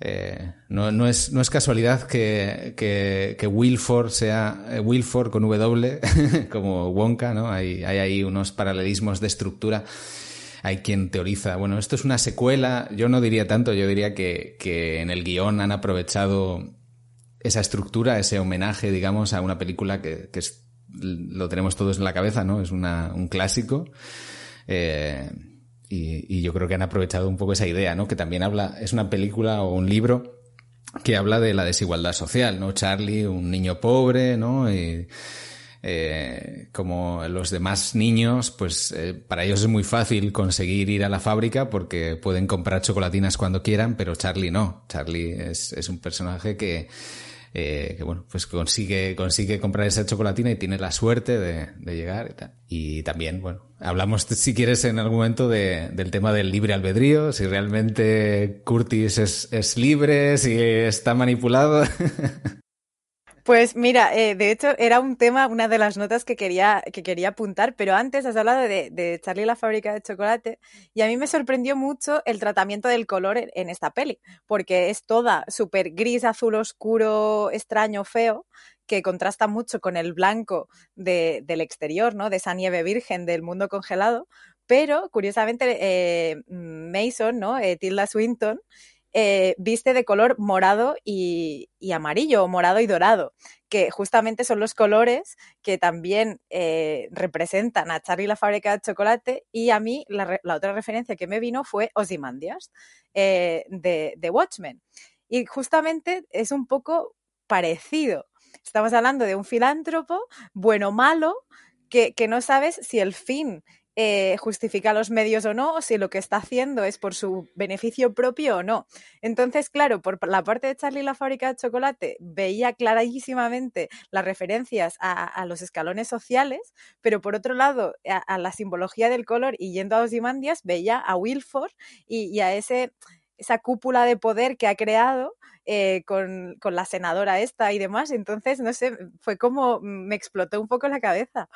Eh, no, no, es, no es casualidad que, que, que Wilford sea eh, Wilford con W como Wonka, ¿no? Hay, hay ahí unos paralelismos de estructura. Hay quien teoriza, bueno, esto es una secuela, yo no diría tanto, yo diría que, que en el guion han aprovechado esa estructura, ese homenaje, digamos, a una película que, que es, lo tenemos todos en la cabeza, ¿no? Es una, un clásico. Eh, y, y, yo creo que han aprovechado un poco esa idea, ¿no? Que también habla, es una película o un libro que habla de la desigualdad social, ¿no? Charlie, un niño pobre, ¿no? Y, eh, como los demás niños, pues eh, para ellos es muy fácil conseguir ir a la fábrica porque pueden comprar chocolatinas cuando quieran, pero Charlie no. Charlie es, es un personaje que, eh, que bueno, pues consigue, consigue comprar esa chocolatina y tiene la suerte de, de llegar y tal. Y también, bueno, hablamos si quieres en algún momento de, del tema del libre albedrío, si realmente Curtis es, es libre, si está manipulado. Pues mira, eh, de hecho era un tema, una de las notas que quería, que quería apuntar, pero antes has hablado de, Charlie la fábrica de chocolate y a mí me sorprendió mucho el tratamiento del color en, esta peli, porque es toda súper gris, azul oscuro, extraño, feo, que contrasta mucho con el blanco de, del exterior, ¿no? De esa nieve virgen del mundo congelado, pero curiosamente eh, Mason, ¿no? Eh, Tilda Swinton, eh, viste de color morado y, amarillo, o morado y dorado, que justamente son los colores que también eh, representan a Charlie la fábrica de chocolate y a mí la, otra referencia que me vino fue Ozymandias eh, de, Watchmen. Y justamente es un poco parecido. Estamos hablando de un filántropo, bueno o malo, que, no sabes si el fin eh, justifica los medios o no, si lo que está haciendo es por su beneficio propio o no. Entonces, claro, por la parte de Charlie la fábrica de chocolate, veía clarísimamente las referencias a, los escalones sociales, pero por otro lado, a, la simbología del color y yendo a Ozymandias, veía a Wilford y, y a ese esa cúpula de poder que ha creado eh, con, con, la senadora esta y demás. Entonces, no sé, fue como me explotó un poco la cabeza.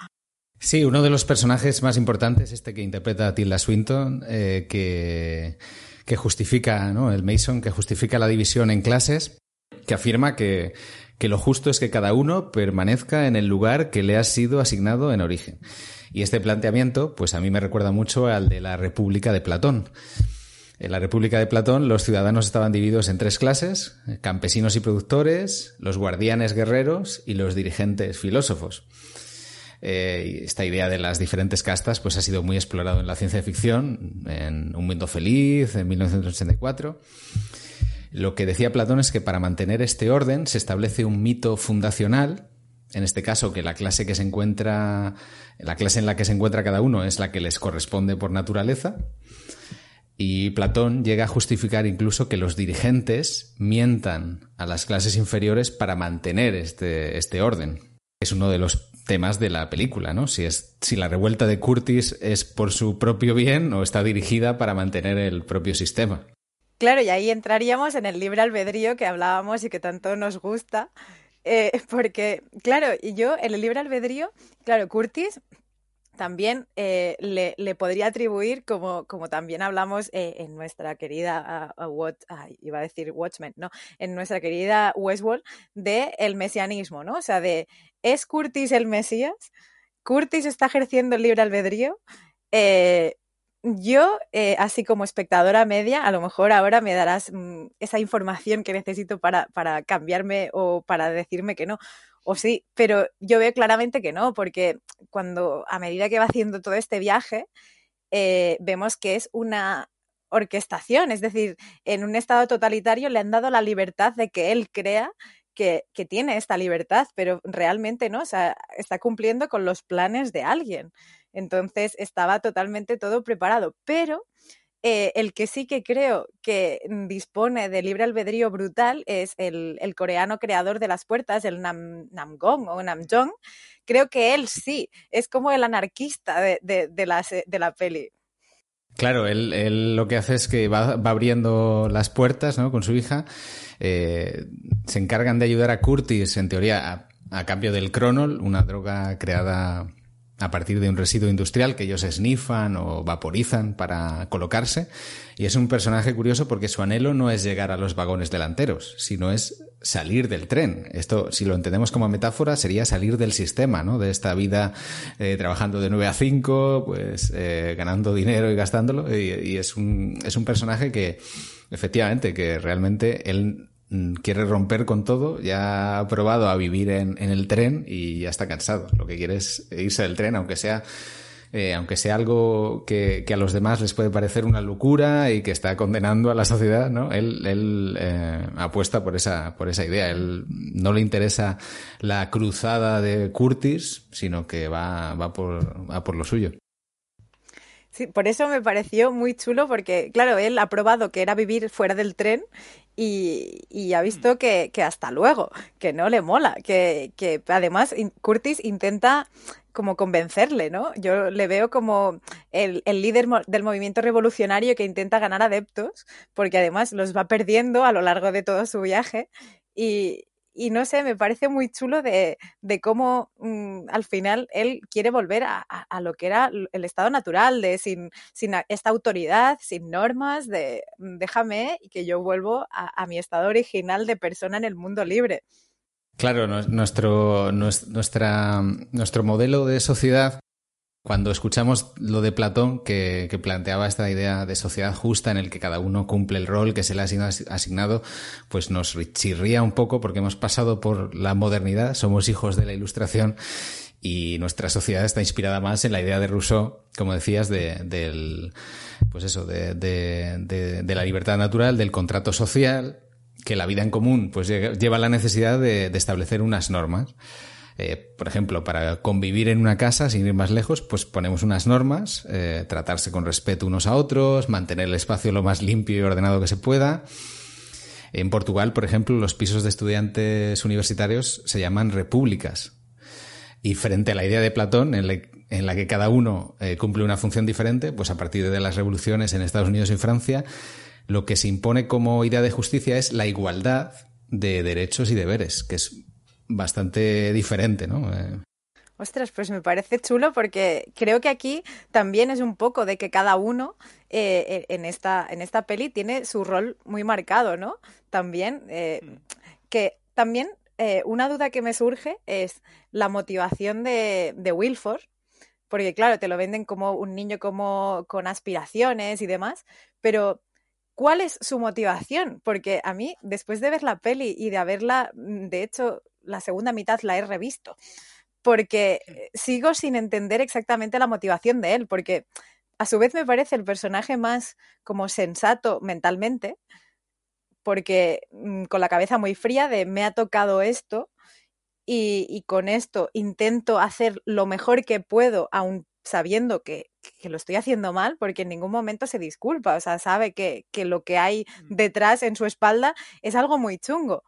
Sí, uno de los personajes más importantes, este que interpreta a Tilda Swinton, eh, que, justifica, ¿no? El Mason, que justifica la división en clases, que afirma que, que lo justo es que cada uno permanezca en el lugar que le ha sido asignado en origen. Y este planteamiento, pues a mí me recuerda mucho al de la República de Platón. En la República de Platón los ciudadanos estaban divididos en tres clases, campesinos y productores, los guardianes guerreros y los dirigentes filósofos. Eh, esta idea de las diferentes castas pues ha sido muy explorado en la ciencia ficción, en Un mundo feliz, en 1984. Lo que decía Platón es que para mantener este orden se establece un mito fundacional, en este caso que la clase que se encuentra, la clase en la que se encuentra cada uno es la que les corresponde por naturaleza. Y Platón llega a justificar incluso que los dirigentes mientan a las clases inferiores para mantener este, este orden. Es uno de los temas de la película, ¿no? Si, es, si la revuelta de Curtis es por su propio bien o está dirigida para mantener el propio sistema. Claro, y ahí entraríamos en el libre albedrío que hablábamos y que tanto nos gusta, eh, porque, claro, y yo en el libre albedrío, claro, Curtis también eh, le, podría atribuir, como, como también hablamos eh, en nuestra querida, iba a decir Watchmen, no, en nuestra querida Westworld, de el mesianismo, ¿no? O sea, de, ¿es Curtis el Mesías? ¿Curtis está ejerciendo el libre albedrío? Eh, yo, así como espectadora media, a lo mejor ahora me darás mm, esa información que necesito para, para cambiarme o para decirme que no o sí, pero yo veo claramente que no, porque cuando a medida que va haciendo todo este viaje, eh, vemos que es una orquestación, es decir, en un estado totalitario le han dado la libertad de que él crea que, que, tiene esta libertad, pero realmente no, o sea, está cumpliendo con los planes de alguien. Entonces estaba totalmente todo preparado, pero eh, el que sí que creo que dispone de libre albedrío brutal es el, coreano creador de las puertas, el Nam, Namgong o Namjong. Creo que él sí, es como el anarquista de, de, la, peli. Claro, él, lo que hace es que va, abriendo las puertas ¿no? con su hija. Eh, se encargan de ayudar a Curtis, en teoría, a cambio del Cronol, una droga creada a partir de un residuo industrial que ellos esnifan o vaporizan para colocarse. Y es un personaje curioso porque su anhelo no es llegar a los vagones delanteros, sino es salir del tren. Esto, si lo entendemos como metáfora, sería salir del sistema, ¿no? De esta vida eh, trabajando de 9 a 5, pues eh, ganando dinero y gastándolo. Y, y, es, un, es un personaje que, efectivamente, que realmente él quiere romper con todo, ya ha probado a vivir en, el tren y ya está cansado. Lo que quiere es irse del tren, aunque sea, eh, aunque sea algo que, a los demás les puede parecer una locura y que está condenando a la sociedad, ¿no? Él, eh, apuesta por esa, por esa idea. Él no le interesa la cruzada de Curtis, sino que va, va por lo suyo. Sí, por eso me pareció muy chulo porque, claro, él ha probado que era vivir fuera del tren y, ha visto que, hasta luego, que no le mola, que, que además Curtis intenta como convencerle, ¿no? Yo le veo como el, el, líder del movimiento revolucionario que intenta ganar adeptos, porque además los va perdiendo a lo largo de todo su viaje y, y no sé, me parece muy chulo de, de cómo mm, al final él quiere volver a, a, lo que era el estado natural, de sin, sin esta autoridad, sin normas, de mm, déjame y que yo vuelvo a, mi estado original de persona en el mundo libre. Claro, nuestro, nuestra, nuestro modelo de sociedad cuando escuchamos lo de Platón, que, planteaba esta idea de sociedad justa en el que cada uno cumple el rol que se le ha asignado, pues nos chirría un poco porque hemos pasado por la modernidad, somos hijos de la ilustración y nuestra sociedad está inspirada más en la idea de Rousseau, como decías, de, del, pues eso, de, de, la libertad natural, del contrato social, que la vida en común pues lleva la necesidad de establecer unas normas. Eh, por ejemplo, para convivir en una casa, sin ir más lejos, pues ponemos unas normas, eh, tratarse con respeto unos a otros, mantener el espacio lo más limpio y ordenado que se pueda. En Portugal, por ejemplo, los pisos de estudiantes universitarios se llaman repúblicas. Y frente a la idea de Platón, en, la que cada uno eh, cumple una función diferente, pues a partir de las revoluciones en Estados Unidos y Francia, lo que se impone como idea de justicia es la igualdad de derechos y deberes, que es bastante diferente, ¿no? Eh, Ostras, pues me parece chulo porque creo que aquí también es un poco de que cada uno eh, en, esta, en esta peli tiene su rol muy marcado, ¿no? También, eh, mm. que también una duda que me surge es la motivación de, de Wilford, porque claro, te lo venden como un niño como con aspiraciones y demás, pero ¿cuál es su motivación? Porque a mí, después de ver la peli y de haberla, mm, de hecho, la segunda mitad la he revisto. porque sigo sin entender exactamente la motivación de él, porque a su vez me parece el personaje más como sensato mentalmente, porque mm, con la cabeza muy fría de me ha tocado esto y, con esto intento hacer lo mejor que puedo, aun sabiendo que, lo estoy haciendo mal, porque en ningún momento se disculpa, o sea, sabe que, lo que hay mm. detrás en su espalda es algo muy chungo.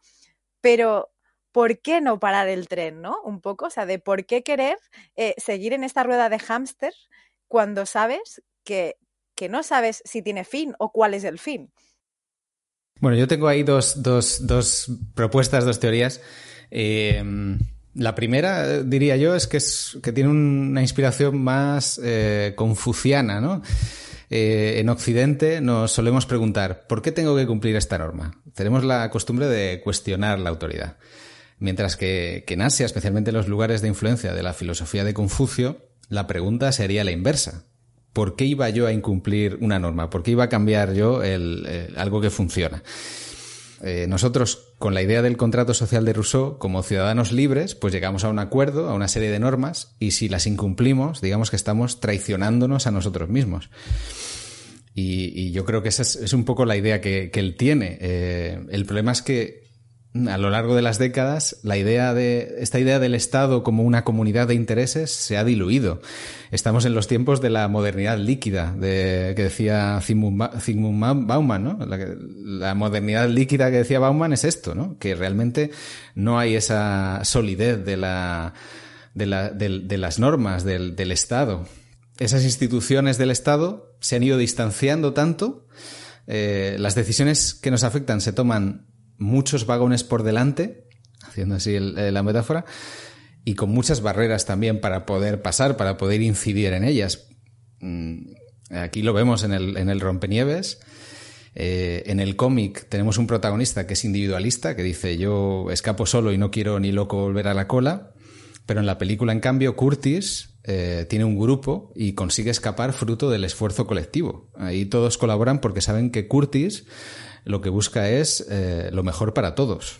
Pero, ¿por qué no parar el tren, no? Un poco, o sea, de por qué querer eh, seguir en esta rueda de hámster cuando sabes que, que no sabes si tiene fin o cuál es el fin. Bueno, yo tengo ahí dos, dos, dos propuestas, dos teorías. Eh, la primera, diría yo, es que, es, que tiene una inspiración más eh, confuciana, ¿no? Eh, en Occidente nos solemos preguntar, ¿por qué tengo que cumplir esta norma? Tenemos la costumbre de cuestionar la autoridad. Mientras que, que en Asia, especialmente en los lugares de influencia de la filosofía de Confucio, la pregunta sería la inversa. ¿Por qué iba yo a incumplir una norma? ¿Por qué iba a cambiar yo el, algo que funciona? Eh, nosotros, con la idea del contrato social de Rousseau, como ciudadanos libres, pues llegamos a un acuerdo, a una serie de normas, y si las incumplimos, digamos que estamos traicionándonos a nosotros mismos. Y, yo creo que esa es, un poco la idea que, él tiene. Eh, el problema es que a lo largo de las décadas, la idea de, esta idea del Estado como una comunidad de intereses se ha diluido. Estamos en los tiempos de la modernidad líquida, de, que decía Zygmunt Bauman, ¿no? La, modernidad líquida que decía Bauman es esto, ¿no? Que realmente no hay esa solidez de la, de, la, de, las normas del, Estado. Esas instituciones del Estado se han ido distanciando tanto, eh, las decisiones que nos afectan se toman muchos vagones por delante, haciendo así eh, la metáfora, y con muchas barreras también para poder pasar, para poder incidir en ellas. Mm, aquí lo vemos en el, en el Rompenieves. Eh, en el cómic tenemos un protagonista que es individualista, que dice yo escapo solo y no quiero ni loco volver a la cola. Pero en la película, en cambio, Curtis eh, tiene un grupo y consigue escapar fruto del esfuerzo colectivo. Ahí todos colaboran porque saben que Curtis lo que busca es eh, lo mejor para todos.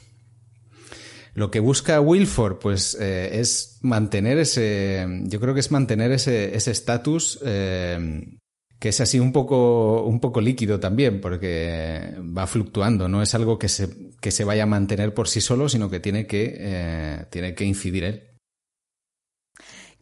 Lo que busca Wilford, pues, eh, es mantener ese, yo creo que es mantener ese estatus eh, que es así un poco, un poco líquido también, porque va fluctuando, no es algo que se, que se vaya a mantener por sí solo, sino que tiene que, tiene que incidir él.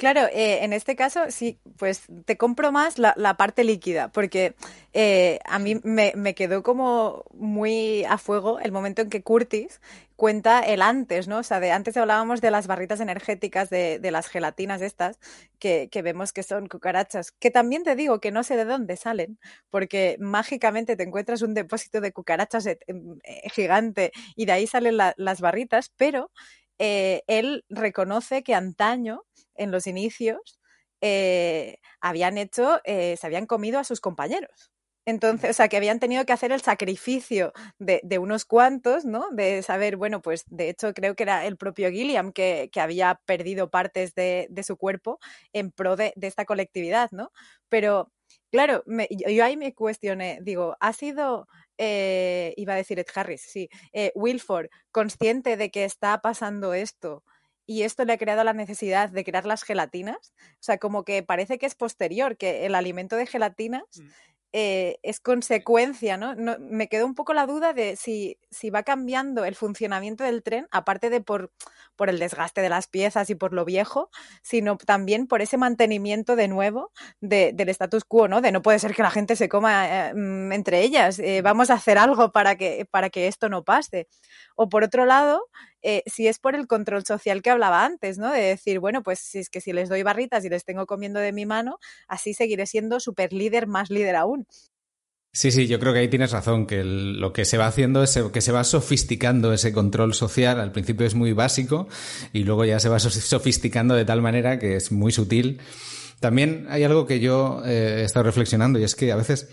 Claro, eh, en este caso sí, pues te compro más la, parte líquida, porque eh, a mí me, quedó como muy a fuego el momento en que Curtis cuenta el antes, ¿no? O sea, de antes hablábamos de las barritas energéticas, de, las gelatinas estas, que, vemos que son cucarachas, que también te digo que no sé de dónde salen, porque mágicamente te encuentras un depósito de cucarachas eh, gigante y de ahí salen las barritas, pero él reconoce que antaño en los inicios, eh, habían hecho, eh, se habían comido a sus compañeros. Entonces, o sea, que habían tenido que hacer el sacrificio de, unos cuantos, ¿no? De saber, bueno, pues de hecho creo que era el propio Gilliam que, había perdido partes de, su cuerpo en pro de, esta colectividad, ¿no? Pero, claro, yo, ahí me cuestioné, digo, ¿ha sido, eh, iba a decir Ed Harris, sí, Wilford, consciente de que está pasando esto y esto le ha creado la necesidad de crear las gelatinas. O sea, como que parece que es posterior, que el alimento de gelatinas mm. Eh, es consecuencia, ¿no? Me quedó un poco la duda de si, si va cambiando el funcionamiento del tren, aparte de por, por el desgaste de las piezas y por lo viejo, sino también por ese mantenimiento de nuevo del status quo, ¿no? De no puede ser que la gente se coma eh, mm, entre ellas, eh, vamos a hacer algo para que, para que esto no pase. O por otro lado, si es por el control social que hablaba antes, ¿no? De decir, bueno, pues si es que si les doy barritas y les tengo comiendo de mi mano, así seguiré siendo super líder, más líder aún. Sí, sí, yo creo que ahí tienes razón, que lo que se va haciendo es que se va sofisticando ese control social. Al principio es muy básico y luego ya se va sofisticando de tal manera que es muy sutil. También hay algo que yo eh, he estado reflexionando y es que a veces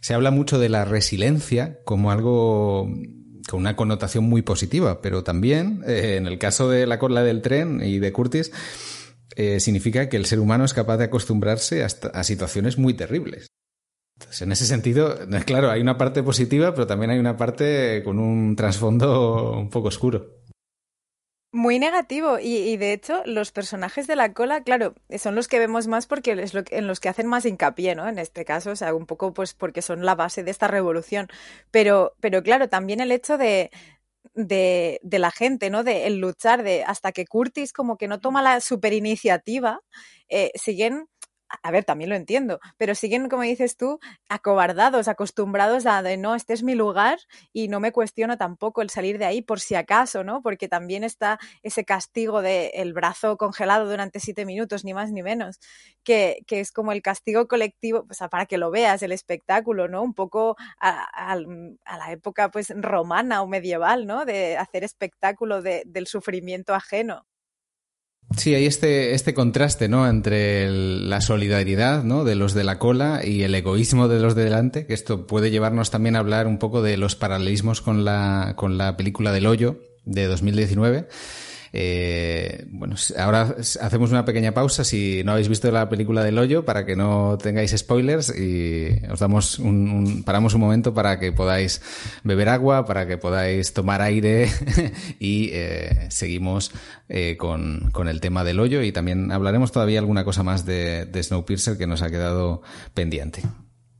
se habla mucho de la resiliencia como algo con una connotación muy positiva, pero también eh, en el caso de la cola del tren y de Curtis, eh, significa que el ser humano es capaz de acostumbrarse a situaciones muy terribles. Entonces, en ese sentido, claro, hay una parte positiva, pero también hay una parte con un trasfondo un poco oscuro. Muy negativo y, de hecho los personajes de la cola, claro, son los que vemos más porque es lo, en los que hacen más hincapié, ¿no? En este caso, o sea, un poco pues porque son la base de esta revolución. Pero, pero claro, también el hecho de, de, de, la gente, ¿no? De el luchar, de hasta que Curtis como que no toma la super iniciativa, eh, siguen a ver, también lo entiendo, pero siguen, como dices tú, acobardados, acostumbrados a de no, este es mi lugar y no me cuestiono tampoco el salir de ahí por si acaso, ¿no? Porque también está ese castigo de el brazo congelado durante siete minutos, ni más ni menos, que, que es como el castigo colectivo, pues para que lo veas, el espectáculo, ¿no? Un poco a, la época pues romana o medieval, ¿no? De hacer espectáculo de, del sufrimiento ajeno. Sí, hay este, este contraste, ¿no? Entre la solidaridad, ¿no? De los de la cola y el egoísmo de los de delante, que esto puede llevarnos también a hablar un poco de los paralelismos con la, con la película del hoyo de 2019 eh, bueno, ahora hacemos una pequeña pausa si no habéis visto la película del hoyo para que no tengáis spoilers y os damos un, paramos un momento para que podáis beber agua, para que podáis tomar aire y eh, seguimos eh, con, con, el tema del hoyo y también hablaremos todavía alguna cosa más de, de Snowpiercer que nos ha quedado pendiente.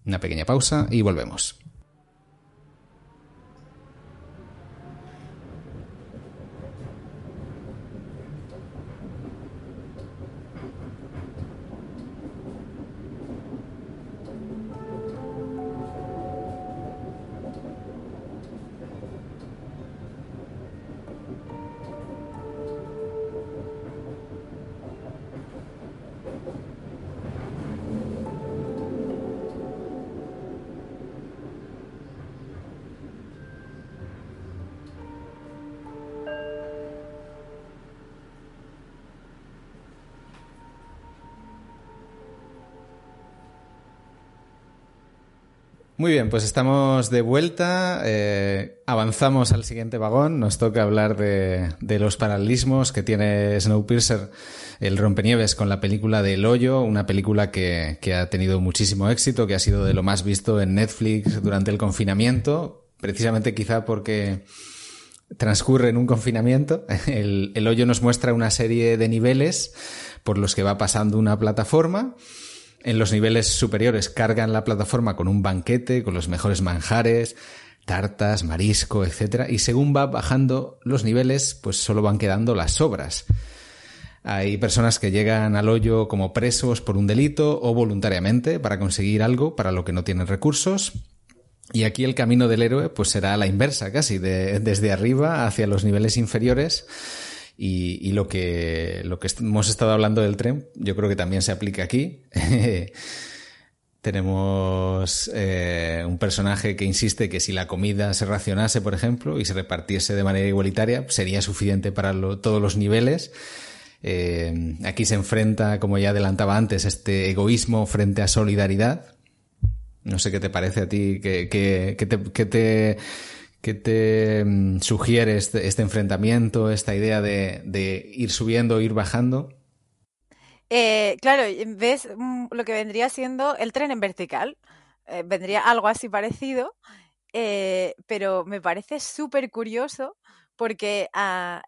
Una pequeña pausa y volvemos. Muy bien, pues estamos de vuelta, eh, avanzamos al siguiente vagón, nos toca hablar de, los paralelismos que tiene Snowpiercer, el rompenieves con la película del hoyo, una película que, que ha tenido muchísimo éxito, que ha sido de lo más visto en Netflix durante el confinamiento, precisamente quizá porque transcurre en un confinamiento. El, el hoyo nos muestra una serie de niveles por los que va pasando una plataforma en los niveles superiores cargan la plataforma con un banquete, con los mejores manjares, tartas, marisco, etc. Y según va bajando los niveles, pues solo van quedando las sobras. Hay personas que llegan al hoyo como presos por un delito o voluntariamente para conseguir algo para lo que no tienen recursos. Y aquí el camino del héroe pues será la inversa casi, de, desde arriba hacia los niveles inferiores y, lo, que, lo que hemos estado hablando del tren, yo creo que también se aplica aquí. Tenemos eh, un personaje que insiste que si la comida se racionase, por ejemplo, y se repartiese de manera igualitaria, sería suficiente para todos los niveles. Eh, aquí se enfrenta, como ya adelantaba antes, este egoísmo frente a solidaridad. No sé qué te parece a ti, que, que te, que te ¿Qué te mm, sugiere este, este, enfrentamiento, esta idea de, ir subiendo, ir bajando? Eh, claro, ves mm, lo que vendría siendo el tren en vertical. Eh, vendría algo así parecido, eh, pero me parece súper curioso porque a,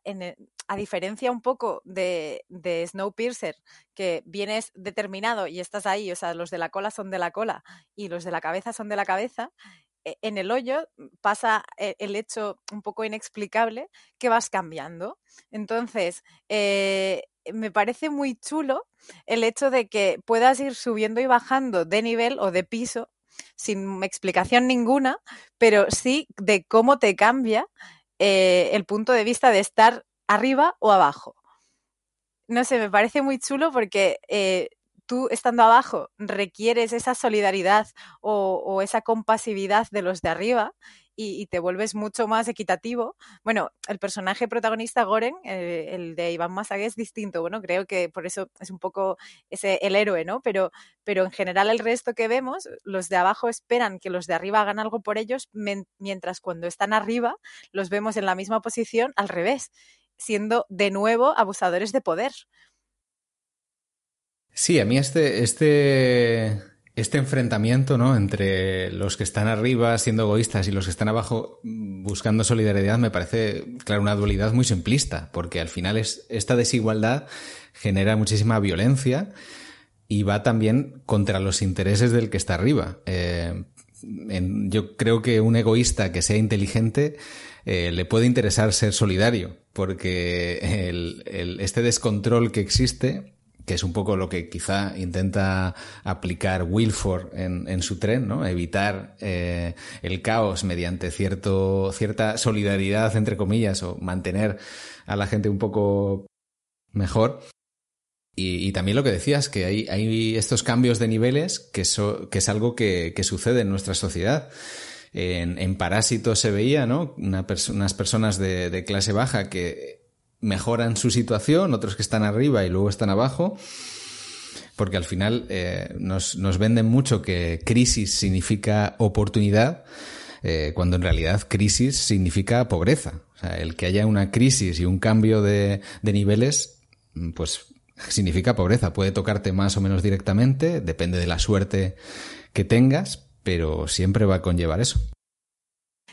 diferencia un poco de, de Snowpiercer, que vienes determinado y estás ahí, o sea, los de la cola son de la cola y los de la cabeza son de la cabeza, e, en el hoyo pasa e, el hecho un poco inexplicable que vas cambiando. Entonces, eh, me parece muy chulo el hecho de que puedas ir subiendo y bajando de nivel o de piso sin explicación ninguna, pero sí de cómo te cambia eh, el punto de vista de estar arriba o abajo. No sé, me parece muy chulo porque eh, tú estando abajo requieres esa solidaridad o, esa compasividad de los de arriba y, te vuelves mucho más equitativo. Bueno, el personaje protagonista, Goren, eh, el de Iván Masague, es distinto. Bueno, creo que por eso es un poco ese, el héroe, ¿no? Pero, pero en general el resto que vemos, los de abajo esperan que los de arriba hagan algo por ellos, mientras cuando están arriba los vemos en la misma posición al revés, siendo de nuevo abusadores de poder. Sí, a mí este, este, este enfrentamiento, ¿no? Entre los que están arriba siendo egoístas y los que están abajo buscando solidaridad me parece, claro, una dualidad muy simplista, porque al final es, esta desigualdad genera muchísima violencia y va también contra los intereses del que está arriba. Eh, yo creo que un egoísta que sea inteligente eh, le puede interesar ser solidario, porque el, este descontrol que existe que es un poco lo que quizá intenta aplicar Wilford en, su tren, ¿no? Evitar eh, el caos mediante cierto, cierta solidaridad, entre comillas, o mantener a la gente un poco mejor. Y, también lo que decías, que hay, estos cambios de niveles que, que es algo que, sucede en nuestra sociedad. En, en Parásitos se veía, ¿no? unas personas de clase baja que mejoran su situación, otros que están arriba y luego están abajo, porque al final eh, nos, nos, venden mucho que crisis significa oportunidad, eh, cuando en realidad crisis significa pobreza. O sea, el que haya una crisis y un cambio de, de niveles, pues significa pobreza. Puede tocarte más o menos directamente, depende de la suerte que tengas, pero siempre va a conllevar eso.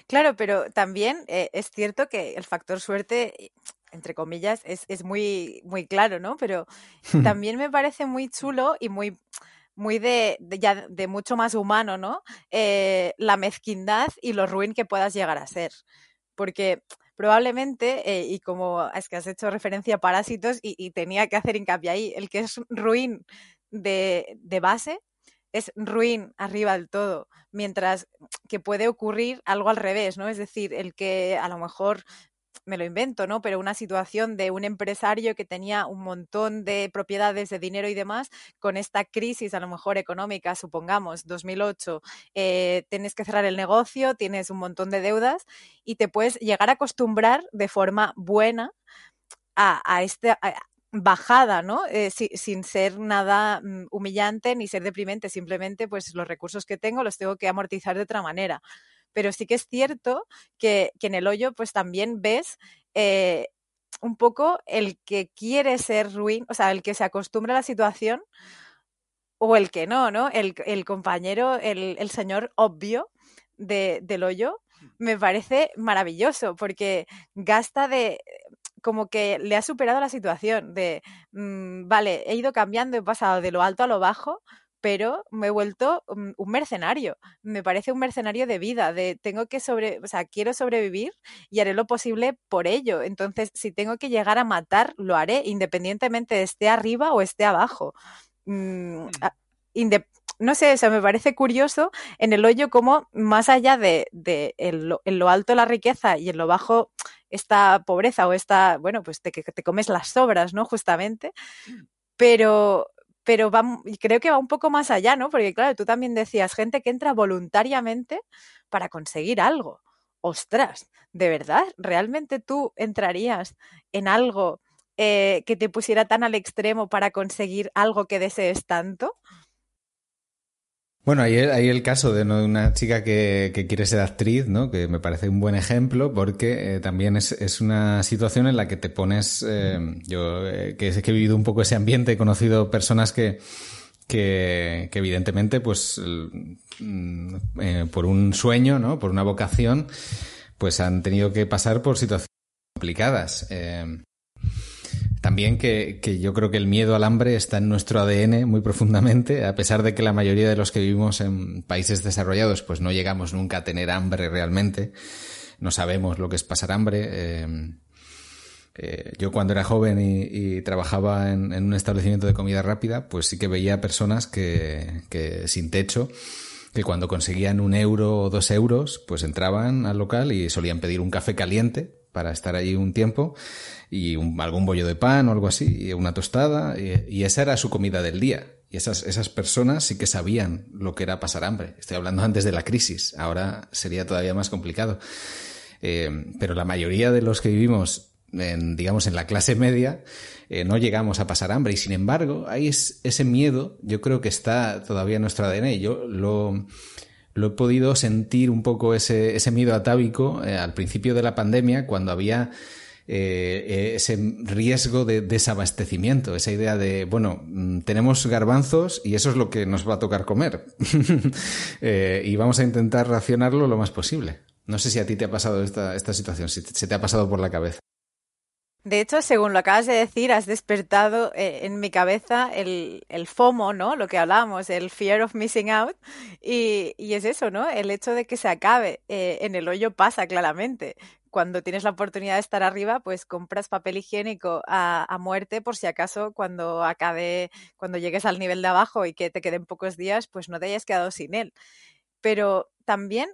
Claro, pero también eh, es cierto que el factor suerte entre comillas, es, es muy, muy claro, ¿no? Pero también me parece muy chulo y muy muy de, ya de mucho más humano, ¿no? Eh, la mezquindad y lo ruin que puedas llegar a ser. Porque probablemente, eh, y como es que has hecho referencia a parásitos y, tenía que hacer hincapié ahí, el que es ruin de, de, base es ruin arriba del todo, mientras que puede ocurrir algo al revés, ¿no? Es decir, el que a lo mejor me lo invento, ¿no? Pero una situación de un empresario que tenía un montón de propiedades de dinero y demás, con esta crisis a lo mejor económica, supongamos, 2008, eh, tienes que cerrar el negocio, tienes un montón de deudas y te puedes llegar a acostumbrar de forma buena a, esta bajada, ¿no? Eh, sin ser nada mm, humillante ni ser deprimente, simplemente pues los recursos que tengo los tengo que amortizar de otra manera pero sí que es cierto que, en el hoyo pues también ves eh, un poco el que quiere ser ruin, o sea, el que se acostumbra a la situación o el que no, ¿no? El, compañero, el, señor obvio del hoyo, me parece maravilloso porque gasta de como que le ha superado la situación de, mm, vale, he ido cambiando, he pasado de lo alto a lo bajo, pero me he vuelto mm, un mercenario. Me parece un mercenario de vida, de tengo que sobre, o sea, quiero sobrevivir y haré lo posible por ello. Entonces, si tengo que llegar a matar, lo haré, independientemente de esté arriba o esté abajo. Mm, mm. no sé, o sea, me parece curioso en el hoyo como más allá de, de en, lo, alto la riqueza y en lo bajo esta pobreza o esta, bueno, pues te, te comes las sobras, ¿no? Justamente. Pero, pero va, creo que va un poco más allá, ¿no? Porque claro, tú también decías, gente que entra voluntariamente para conseguir algo. Ostras, ¿de verdad? ¿Realmente tú entrarías en algo eh, que te pusiera tan al extremo para conseguir algo que desees tanto? Bueno, hay, el caso de una chica que, quiere ser actriz, ¿no? Que me parece un buen ejemplo porque eh, también es, una situación en la que te pones, eh, yo eh, que, que he vivido un poco ese ambiente, he conocido personas que, que, evidentemente, pues, mm, por un sueño, ¿no? Por una vocación, pues han tenido que pasar por situaciones complicadas. También que, yo creo que el miedo al hambre está en nuestro ADN muy profundamente, a pesar de que la mayoría de los que vivimos en países desarrollados pues no llegamos nunca a tener hambre realmente, no sabemos lo que es pasar hambre. Eh, eh, yo cuando era joven y, trabajaba en, un establecimiento de comida rápida, pues sí que veía personas que, que sin techo, que cuando conseguían un euro o dos euros, pues entraban al local y solían pedir un café caliente para estar allí un tiempo y algún bollo de pan o algo así, y una tostada, y, esa era su comida del día. Y esas, esas personas sí que sabían lo que era pasar hambre. Estoy hablando antes de la crisis, ahora sería todavía más complicado. Eh, pero la mayoría de los que vivimos en, digamos, en la clase media, eh, no llegamos a pasar hambre. Y sin embargo, hay ese miedo, yo creo que está todavía en nuestro ADN. Yo lo, lo he podido sentir un poco ese, ese miedo atávico eh, al principio de la pandemia, cuando había eh, ese riesgo de desabastecimiento, esa idea de, bueno, mm, tenemos garbanzos y eso es lo que nos va a tocar comer. Eh, y vamos a intentar racionarlo lo más posible. No sé si a ti te ha pasado esta, esta situación, si se te ha pasado por la cabeza. De hecho, según lo acabas de decir, has despertado eh, en mi cabeza el, el, FOMO, ¿no? Lo que hablábamos, el fear of missing out. Y, y es eso, ¿no? El hecho de que se acabe eh, en el hoyo pasa claramente. Cuando tienes la oportunidad de estar arriba, pues compras papel higiénico a, a, muerte por si acaso cuando acabe, cuando llegues al nivel de abajo y que te queden pocos días, pues no te hayas quedado sin él. Pero también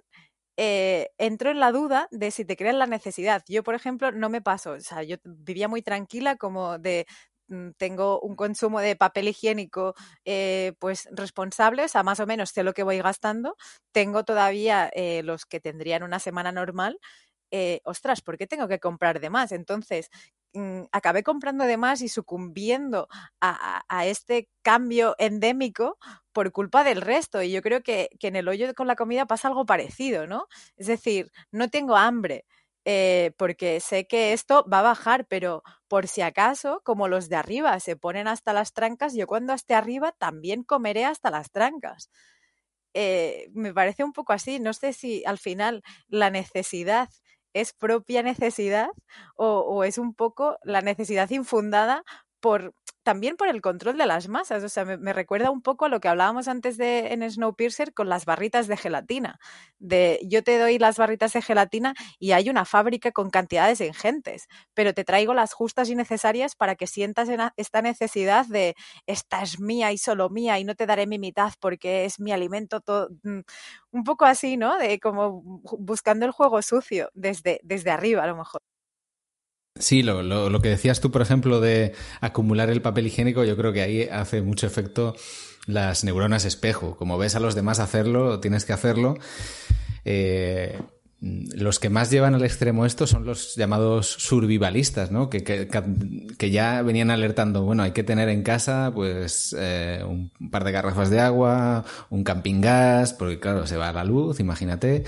eh, entro en la duda de si te creas la necesidad. Yo, por ejemplo, no me paso, o sea, yo vivía muy tranquila como de mm, tengo un consumo de papel higiénico eh, pues responsable, o sea, más o menos sé lo que voy gastando, tengo todavía eh, los que tendrían una semana normal, eh, ostras, ¿por qué tengo que comprar de más? Entonces, mm, acabé comprando de más y sucumbiendo a, a, este cambio endémico por culpa del resto. Y yo creo que, que, en el hoyo con la comida pasa algo parecido, ¿no? Es decir, no tengo hambre. Eh, porque sé que esto va a bajar, pero por si acaso, como los de arriba se ponen hasta las trancas, yo cuando esté arriba también comeré hasta las trancas. Eh, me parece un poco así. No sé si al final la necesidad es propia necesidad o, es un poco la necesidad infundada por también por el control de las masas. O sea, me, recuerda un poco a lo que hablábamos antes de en Snowpiercer con las barritas de gelatina. De yo te doy las barritas de gelatina y hay una fábrica con cantidades ingentes, pero te traigo las justas y necesarias para que sientas esta necesidad de esta es mía y solo mía y no te daré mi mitad porque es mi alimento todo. Mm, un poco así, ¿no? De como buscando el juego sucio desde, desde arriba, a lo mejor. Sí, lo, lo, que decías tú, por ejemplo, de acumular el papel higiénico, yo creo que ahí hace mucho efecto las neuronas espejo. Como ves a los demás hacerlo, tienes que hacerlo. Eh, los que más llevan al extremo esto son los llamados survivalistas, ¿no? Que, que, ya venían alertando, bueno, hay que tener en casa, pues, eh, un par de garrafas de agua, un camping gas, porque claro, se va la luz, imagínate.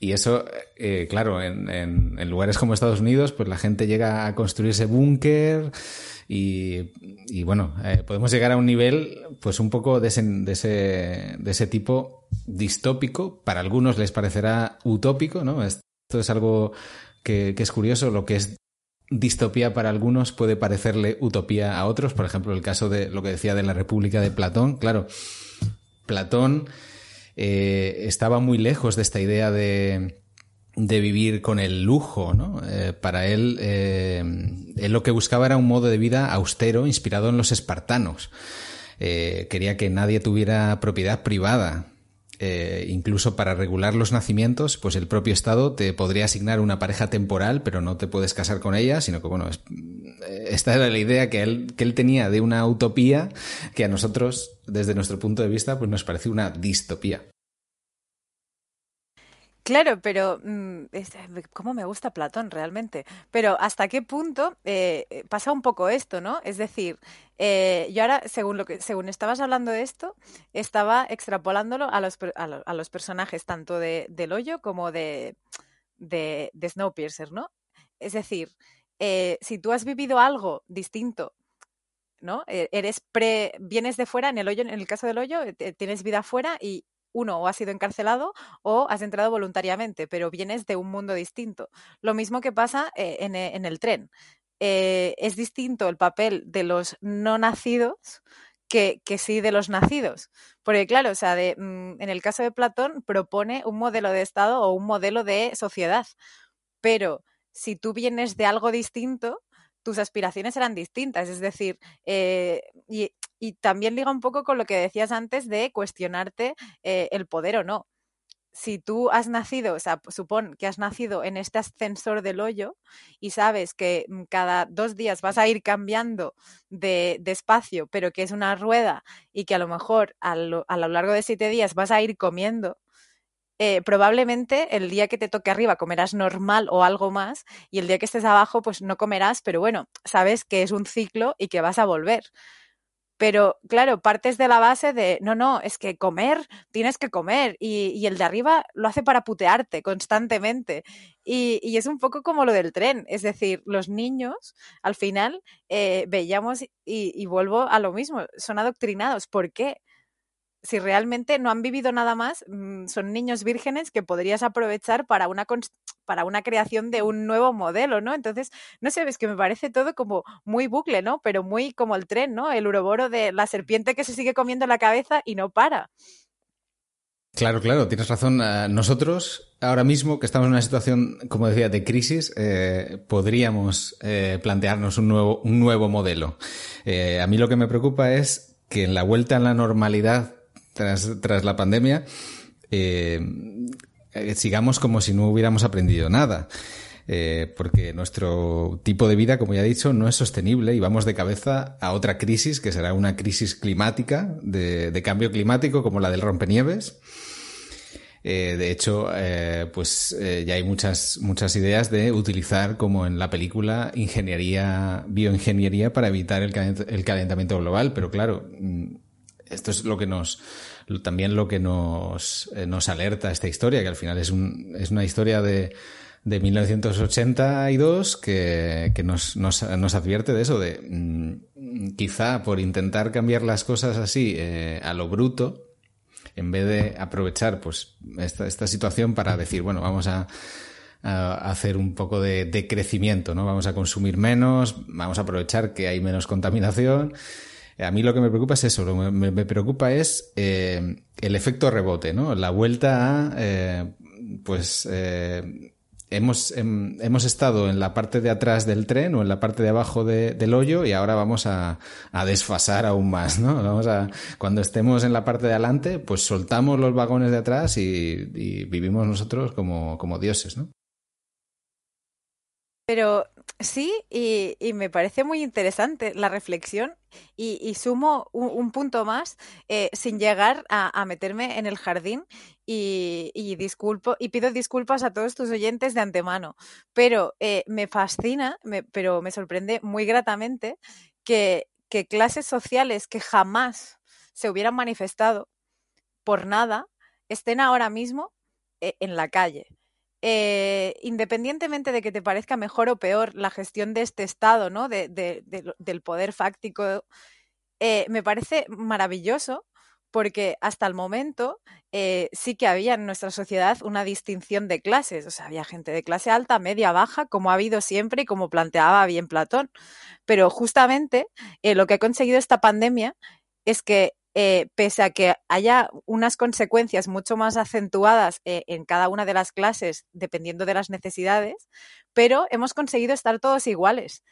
Y eso, eh, claro, en, en, en, lugares como Estados Unidos, pues la gente llega a construirse búnker y, y, bueno, eh, podemos llegar a un nivel, pues un poco de ese, de ese, de ese tipo distópico. Para algunos les parecerá utópico, ¿no? Esto es algo que, es curioso, lo que es distopía para algunos puede parecerle utopía a otros. Por ejemplo, el caso de lo que decía de la República de Platón. Claro, Platón eh, estaba muy lejos de esta idea de, vivir con el lujo, ¿no? Eh, para él, eh, él lo que buscaba era un modo de vida austero, inspirado en los espartanos. Quería que nadie tuviera propiedad privada. Eh, incluso para regular los nacimientos, pues el propio Estado te podría asignar una pareja temporal, pero no te puedes casar con ella, sino que, bueno, es, esta era la idea que él, que él tenía de una utopía que a nosotros, desde nuestro punto de vista, pues nos parece una distopía. Claro, pero mmm, cómo me gusta Platón realmente. Pero hasta qué punto eh, pasa un poco esto, ¿no? Es decir, eh, yo ahora, según lo que, según estabas hablando de esto, estaba extrapolándolo a los, a, a los personajes tanto de, del hoyo como de, de, de Snowpiercer, ¿no? Es decir, eh, si tú has vivido algo distinto ¿no? Eres pre, vienes de fuera, en el hoyo, en el caso del hoyo, tienes vida fuera y uno, o has sido encarcelado o has entrado voluntariamente, pero vienes de un mundo distinto. Lo mismo que pasa eh, en, en, el tren. Eh, es distinto el papel de los no nacidos que, que, sí de los nacidos. Porque claro, o sea, de, mm, en el caso de Platón propone un modelo de Estado o un modelo de sociedad. Pero si tú vienes de algo distinto, tus aspiraciones eran distintas. Es decir, eh, y, y, también liga un poco con lo que decías antes de cuestionarte eh, el poder o no. Si tú has nacido, o sea, supón que has nacido en este ascensor del hoyo y sabes que mm, cada dos días vas a ir cambiando de, espacio, pero que es una rueda y que a lo mejor a lo, a lo largo de siete días vas a ir comiendo, eh, probablemente el día que te toque arriba comerás normal o algo más y el día que estés abajo pues no comerás, pero bueno, sabes que es un ciclo y que vas a volver. Pero claro, partes de la base de, no, no, es que comer, tienes que comer y, y el de arriba lo hace para putearte constantemente. Y, y, es un poco como lo del tren, es decir, los niños al final eh, veíamos y, y vuelvo a lo mismo, son adoctrinados. ¿Por qué? Si realmente no han vivido nada más, mm, son niños vírgenes que podrías aprovechar para una, para una creación de un nuevo modelo, ¿no? Entonces, no sé, es que me parece todo como muy bucle, ¿no? Pero muy como el tren, ¿no? El uroboro de la serpiente que se sigue comiendo la cabeza y no para. Claro, claro, tienes razón. Eh, nosotros, ahora mismo que estamos en una situación, como decía, de crisis, eh, podríamos eh, plantearnos un nuevo, un nuevo modelo. Eh, a mí lo que me preocupa es que en la vuelta a la normalidad tras, tras la pandemia, eh, eh, sigamos como si no hubiéramos aprendido nada. Eh, porque nuestro tipo de vida, como ya he dicho, no es sostenible y vamos de cabeza a otra crisis, que será una crisis climática, de, de cambio climático, como la del rompenieves. Eh, de hecho, eh, pues eh, ya hay muchas, muchas ideas de utilizar, como en la película, ingeniería, bioingeniería para evitar el, el calentamiento global. Pero claro, mm, esto es lo que nos también lo que nos, eh, nos alerta esta historia, que al final es, un, es una historia de, de 1982 que, que nos, nos, nos, advierte de eso, de mmm, quizá por intentar cambiar las cosas así eh, a lo bruto, en vez de aprovechar pues esta, esta situación para decir, bueno, vamos a, a hacer un poco de, de crecimiento, ¿no? Vamos a consumir menos, vamos a aprovechar que hay menos contaminación a mí lo que me preocupa es eso, lo que me, preocupa es eh, el efecto rebote, ¿no? La vuelta a, eh, pues, eh, hemos, hem, hemos estado en la parte de atrás del tren o en la parte de abajo de, del hoyo y ahora vamos a, a, desfasar aún más, ¿no? Vamos a, cuando estemos en la parte de adelante, pues soltamos los vagones de atrás y, y vivimos nosotros como, como dioses, ¿no? Pero sí, y, me parece muy interesante la reflexión y, sumo un, un, punto más eh, sin llegar a, meterme en el jardín y, disculpo y pido disculpas a todos tus oyentes de antemano, pero eh, me fascina, pero me sorprende muy gratamente que, que clases sociales que jamás se hubieran manifestado por nada estén ahora mismo eh, en la calle eh, independientemente de que te parezca mejor o peor la gestión de este Estado, ¿no? De, de, de, del poder fáctico, eh, me parece maravilloso porque hasta el momento eh, sí que había en nuestra sociedad una distinción de clases, o sea, había gente de clase alta, media, baja, como ha habido siempre y como planteaba bien Platón. Pero justamente lo que ha conseguido esta pandemia es que eh, pese a que haya unas consecuencias mucho más acentuadas eh, en cada una de las clases, dependiendo de las necesidades, pero hemos conseguido estar todos iguales.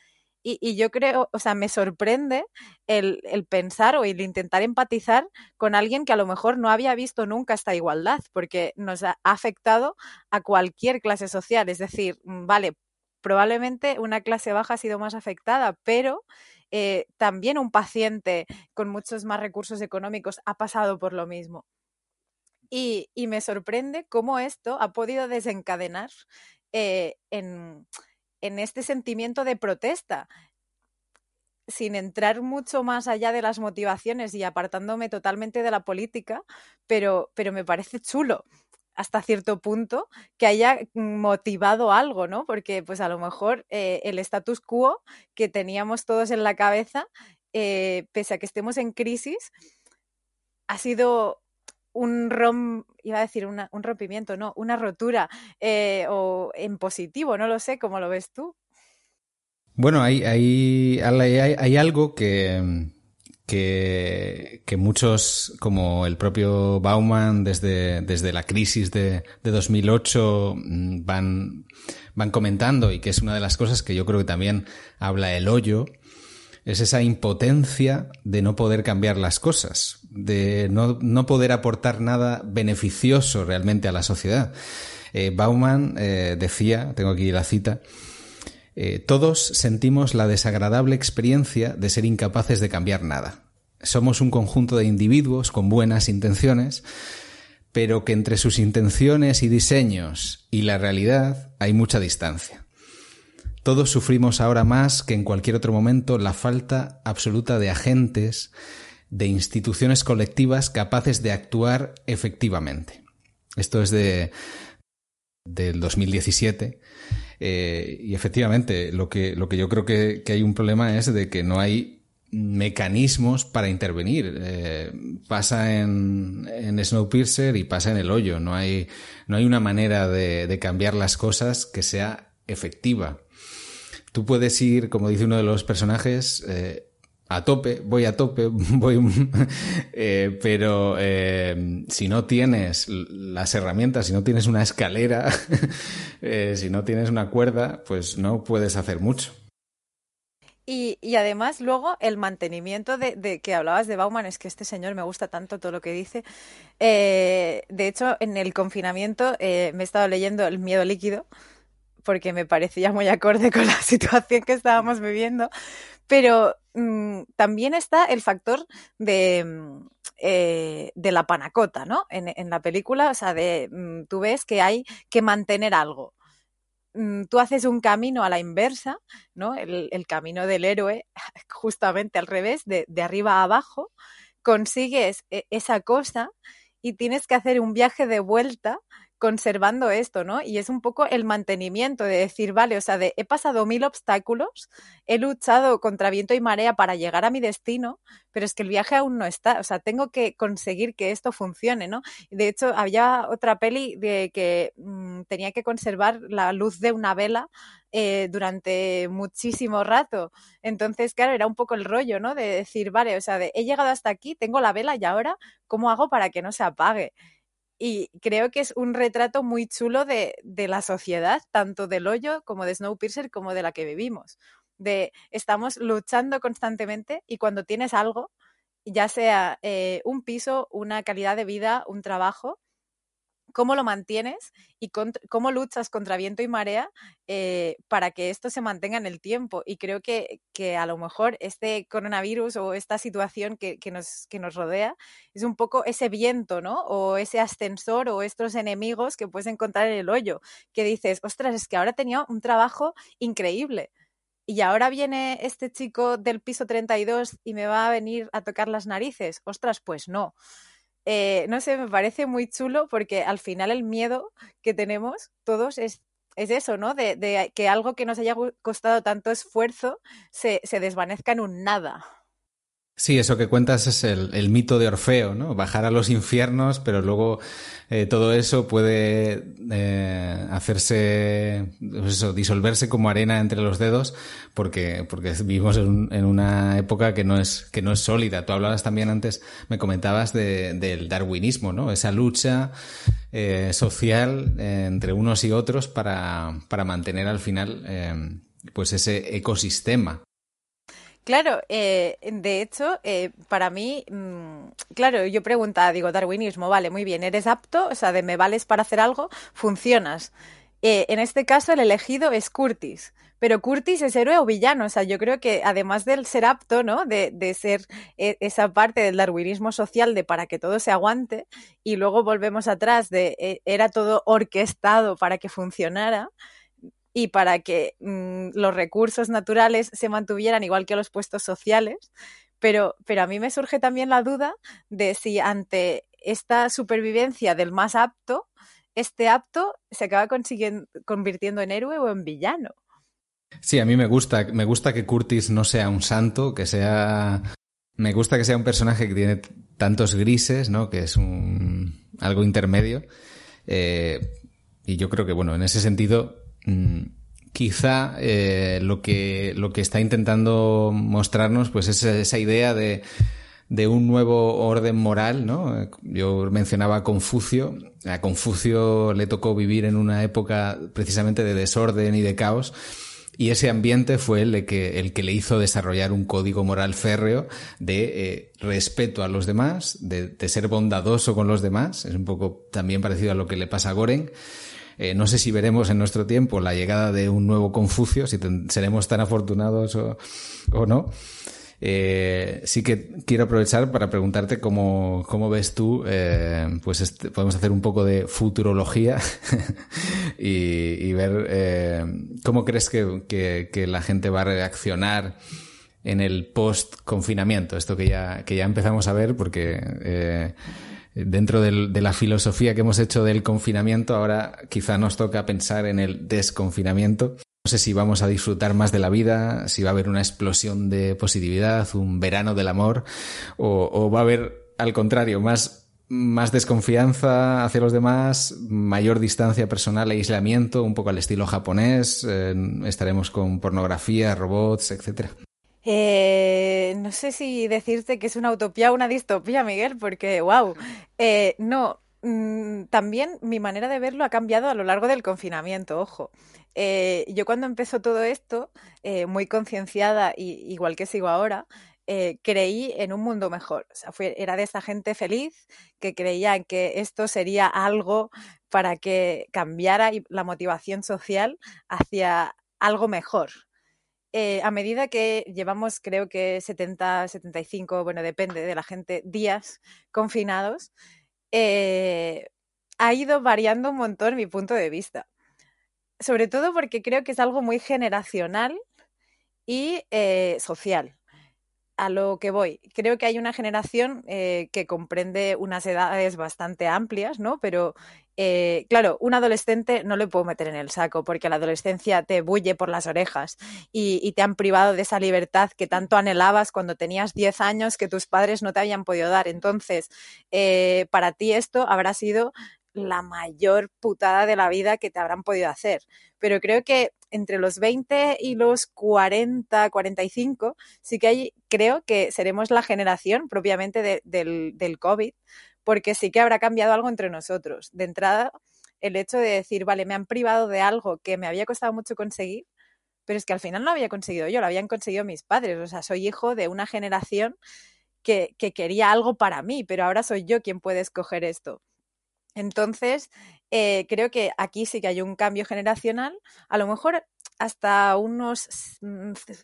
Y, yo creo, o sea, me sorprende el, el, pensar o el intentar empatizar con alguien que a lo mejor no había visto nunca esta igualdad, porque nos ha afectado a cualquier clase social. Es decir, mm, vale, probablemente una clase baja ha sido más afectada, pero eh, también un paciente con muchos más recursos económicos ha pasado por lo mismo. Y, y me sorprende cómo esto ha podido desencadenar eh, en, en este sentimiento de protesta sin entrar mucho más allá de las motivaciones y apartándome totalmente de la política, pero, pero me parece chulo hasta cierto punto que haya motivado algo, ¿no? Porque pues a lo mejor eh, el status quo que teníamos todos en la cabeza, eh, pese a que estemos en crisis, ha sido un rom, iba a decir un rompimiento, no, una rotura eh, o en positivo, no lo sé, ¿cómo lo ves tú? Bueno, hay, hay, hay algo que, que, muchos, como el propio Bauman, desde, desde la crisis de, de 2008, mm, van, van comentando y que es una de las cosas que yo creo que también habla el hoyo, es esa impotencia de no poder cambiar las cosas, de no, no poder aportar nada beneficioso realmente a la sociedad. Eh, Bauman eh, decía, tengo aquí la cita, eh, todos sentimos la desagradable experiencia de ser incapaces de cambiar nada. Somos un conjunto de individuos con buenas intenciones, pero que entre sus intenciones y diseños y la realidad hay mucha distancia. todos sufrimos ahora más que en cualquier otro momento la falta absoluta de agentes, de instituciones colectivas capaces de actuar efectivamente. Esto es de del 2017 eh, y efectivamente lo que, lo que yo creo que, hay un problema es de que no hay mecanismos para intervenir. Eh, pasa en, en, Snowpiercer y pasa en el hoyo. No hay, no hay una manera de, de cambiar las cosas que sea efectiva. Tú puedes ir, como dice uno de los personajes, eh, a tope, voy a tope, voy, eh, pero eh, si no tienes las herramientas, si no tienes una escalera, eh, si no tienes una cuerda, pues no puedes hacer mucho. Y, además luego el mantenimiento de, de, que hablabas de Bauman, es que este señor me gusta tanto todo lo que dice. de hecho, en el confinamiento me he estado leyendo El miedo líquido, porque me parecía muy acorde con la situación que estábamos viviendo, pero mmm, también está el factor de, mm, eh, de la panacota, ¿no? En, en, la película, o sea, de, mmm, tú ves que hay que mantener algo. Mm, tú haces un camino a la inversa, ¿no? El, el camino del héroe, justamente al revés, de, de arriba a abajo, consigues e, esa cosa y tienes que hacer un viaje de vuelta conservando esto, ¿no? Y es un poco el mantenimiento de decir, vale, o sea, de he pasado mil obstáculos, he luchado contra viento y marea para llegar a mi destino, pero es que el viaje aún no está, o sea, tengo que conseguir que esto funcione, ¿no? De hecho, había otra peli de que mmm, tenía que conservar la luz de una vela eh, durante muchísimo rato. Entonces, claro, era un poco el rollo, ¿no? De decir, vale, o sea, de, he llegado hasta aquí, tengo la vela y ahora, ¿cómo hago para que no se apague? Y creo que es un retrato muy chulo de, de, la sociedad, tanto del hoyo como de Snowpiercer como de la que vivimos. De estamos luchando constantemente y cuando tienes algo, ya sea eh, un piso, una calidad de vida, un trabajo, cómo lo mantienes y cómo luchas contra viento y marea eh, para que esto se mantenga en el tiempo. Y creo que, que a lo mejor este coronavirus o esta situación que, que, nos, que nos rodea es un poco ese viento, ¿no? O ese ascensor o estos enemigos que puedes encontrar en el hoyo, que dices, ostras, es que ahora tenía un trabajo increíble. Y ahora viene este chico del piso 32 y me va a venir a tocar las narices. Ostras, pues no eh, no sé, me parece muy chulo porque al final el miedo que tenemos todos es, es eso, ¿no? De, de, que algo que nos haya costado tanto esfuerzo se, se desvanezca en un nada. Sí, eso que cuentas es el, mito de Orfeo, ¿no? Bajar a los infiernos, pero luego eh, todo eso puede eh, hacerse, pues eso, disolverse como arena entre los dedos, porque, porque vivimos en, un, en, una época que no es, que no es sólida. Tú hablabas también antes, me comentabas de, del darwinismo, ¿no? Esa lucha eh, social eh, entre unos y otros para, para mantener al final, pues ese ecosistema Claro, eh, de hecho, eh, para mí, mmm, claro, yo preguntaba, digo, darwinismo, vale, muy bien, eres apto, o sea, de me vales para hacer algo, funcionas. Eh, en este caso, el elegido es Curtis, pero Curtis es héroe o villano, o sea, yo creo que además del ser apto, ¿no? De, de ser eh, esa parte del darwinismo social de para que todo se aguante, y luego volvemos atrás de eh, era todo orquestado para que funcionara y para que mmm, los recursos naturales se mantuvieran igual que los puestos sociales. Pero, pero a mí me surge también la duda de si ante esta supervivencia del más apto, este apto se acaba convirtiendo en héroe o en villano. Sí, a mí me gusta, me gusta que Curtis no sea un santo, que sea me gusta que sea un personaje que tiene tantos grises, ¿no? Que es un algo intermedio. Eh, y yo creo que, bueno, en ese sentido, Mm, quizá eh, lo, que, lo que está intentando mostrarnos pues es esa idea de, de un nuevo orden moral, ¿no? Yo mencionaba a Confucio. A Confucio le tocó vivir en una época precisamente de desorden y de caos. Y ese ambiente fue el que, el que le hizo desarrollar un código moral férreo de eh, respeto a los demás, de, de, ser bondadoso con los demás. Es un poco también parecido a lo que le pasa a Goren. Eh, no sé si veremos en nuestro tiempo la llegada de un nuevo Confucio, si seremos tan afortunados o, no. Eh, sí que quiero aprovechar para preguntarte cómo, cómo ves tú, eh, pues este, podemos hacer un poco de futurología y, ver cómo crees que, que, la gente va a reaccionar en el post-confinamiento, esto que ya, que ya empezamos a ver porque dentro del, de la filosofía que hemos hecho del confinamiento, ahora quizá nos toca pensar en el desconfinamiento. No sé si vamos a disfrutar más de la vida, si va a haber una explosión de positividad, un verano del amor, o, va a haber, al contrario, más, más desconfianza hacia los demás, mayor distancia personal e aislamiento, un poco al estilo japonés, eh, estaremos con pornografía, robots, etcétera. Eh, no sé si decirte que es una utopía o una distopía, Miguel, porque, wow, eh, no, mm, también mi manera de verlo ha cambiado a lo largo del confinamiento, ojo. Eh, yo cuando empezó todo esto, eh, muy concienciada, y, igual que sigo ahora, creí en un mundo mejor. O sea, era de esa gente feliz que creía que esto sería algo para que cambiara la motivación social hacia algo mejor. A medida que llevamos, creo que 70, 75, bueno, depende de la gente, días confinados, ha ido variando un montón mi punto de vista sobre todo porque creo que es algo muy generacional y eh, social. A lo que voy, creo que hay una generación eh, que comprende unas edades bastante amplias, ¿no? Pero eh, claro, un adolescente no le puedo meter en el saco porque la adolescencia te bulle por las orejas y, te han privado de esa libertad que tanto anhelabas cuando tenías 10 años que tus padres no te habían podido dar. Entonces, para ti esto habrá sido la mayor putada de la vida que te habrán podido hacer. Pero creo que entre los 20 y los 40, 45, sí que hay, creo que seremos la generación propiamente del, del COVID, porque sí que habrá cambiado algo entre nosotros. De entrada, el hecho de decir, vale, me han privado de algo que me había costado mucho conseguir, pero es que al final no había conseguido yo, lo habían conseguido mis padres. O sea, soy hijo de una generación que, que quería algo para mí, pero ahora soy yo quien puede escoger esto. Entonces, eh, creo que aquí sí que hay un cambio generacional, a lo mejor hasta unos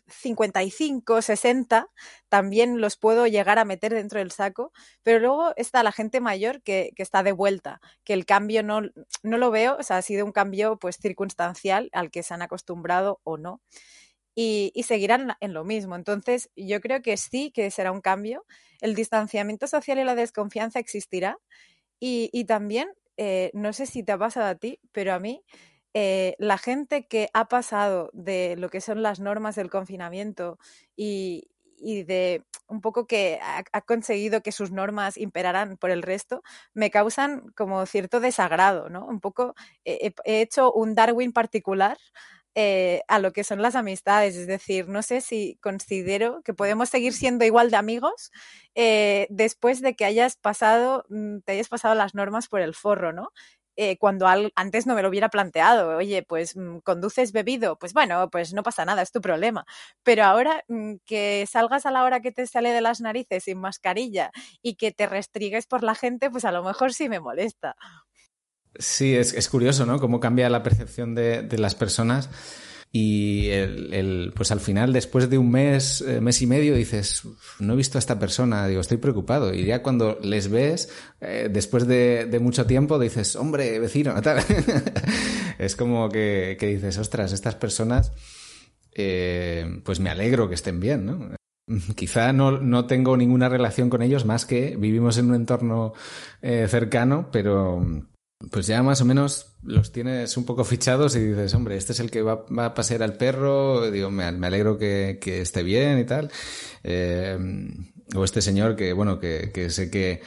55, 60, mm, también los puedo llegar a meter dentro del saco, pero luego está la gente mayor que, está de vuelta, que el cambio no, no, lo veo, o sea, ha sido un cambio pues circunstancial al que se han acostumbrado o no. Y, y seguirán en lo mismo. Entonces, yo creo que sí que será un cambio. El distanciamiento social y la desconfianza existirá, y, también, eh, no sé si te ha pasado a ti, pero a mí, eh, la gente que ha pasado de lo que son las normas del confinamiento y, de un poco que ha, conseguido que sus normas imperaran por el resto, me causan como cierto desagrado, ¿no? Un poco, he hecho un Darwin particular eh, a lo que son las amistades. Es decir, no sé si considero que podemos seguir siendo igual de amigos eh, después de que hayas pasado, mm, te hayas pasado las normas por el forro, ¿no? Eh, cuando antes no me lo hubiera planteado, oye, pues mm, conduces bebido, pues bueno, pues no pasa nada, es tu problema. Pero ahora mm, que salgas a la hora que te sale de las narices sin mascarilla y que te restrigues por la gente, pues a lo mejor sí me molesta. Sí, es, curioso, ¿no? Cómo cambia la percepción de, las personas. Y el, pues al final, después de un mes, eh, mes y medio, dices, no he visto a esta persona, digo, estoy preocupado. Y ya cuando les ves, eh, después de, mucho tiempo, dices, hombre, vecino, tal. es como que, dices, ostras, estas personas, eh, pues me alegro que estén bien, ¿no? Quizá no, no, tengo ninguna relación con ellos más que vivimos en un entorno cercano, pero, pues ya más o menos los tienes un poco fichados y dices, hombre, este es el que va, a pasear al perro, digo, me, alegro que, esté bien y tal. Eh, o este señor que, bueno, que, sé que,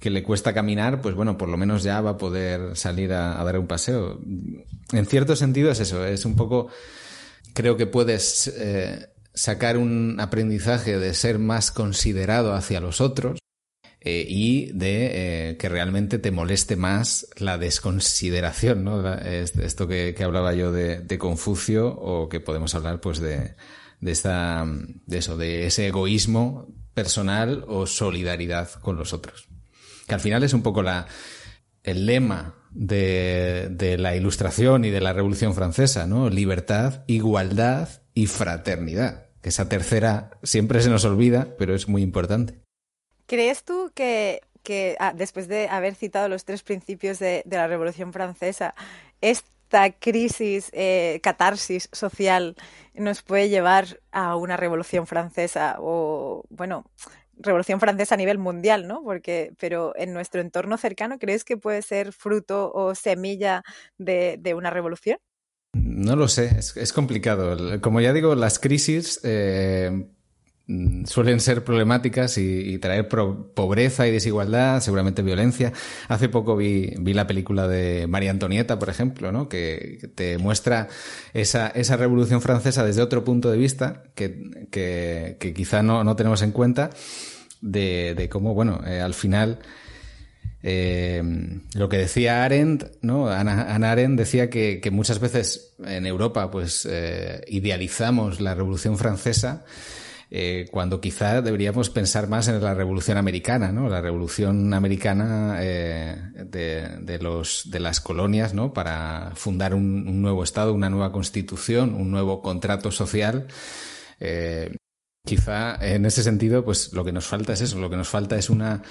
le cuesta caminar, pues bueno, por lo menos ya va a poder salir a, dar un paseo. En cierto sentido es eso, es un poco, creo que puedes eh, sacar un aprendizaje de ser más considerado hacia los otros eh, y de eh, que realmente te moleste más la desconsideración, ¿no? Esto que, hablaba yo de, Confucio o que podemos hablar pues de, de, esta, de eso, de ese egoísmo personal o solidaridad con los otros. Que al final es un poco la, el lema de, de la ilustración y de la Revolución Francesa, ¿no? Libertad, igualdad y fraternidad que esa tercera siempre se nos olvida, pero es muy importante. ¿Crees tú que, que ah, después de haber citado los tres principios de, la Revolución Francesa, esta crisis, eh, catarsis social, nos puede llevar a una Revolución Francesa o, bueno, Revolución Francesa a nivel mundial, ¿no? Porque, pero en nuestro entorno cercano, ¿crees que puede ser fruto o semilla de, una revolución? No lo sé, es, complicado. Como ya digo, las crisis eh, suelen ser problemáticas y, traer pobreza y desigualdad, seguramente violencia. Hace poco vi, vi la película de María Antonieta, por ejemplo, ¿no? que, te muestra esa, esa revolución francesa desde otro punto de vista que, que, quizá no, no, tenemos en cuenta de, cómo, bueno, eh, al final... Eh, lo que decía Arendt, ¿no? Ana Arendt decía que, que, muchas veces en Europa pues eh, idealizamos la Revolución Francesa eh, cuando quizá deberíamos pensar más en la Revolución Americana, ¿no? La Revolución Americana eh, de, de, los, de las colonias, ¿no? Para fundar un, nuevo Estado, una nueva Constitución, un nuevo contrato social. Eh, quizá en ese sentido, pues lo que nos falta es eso, lo que nos falta es una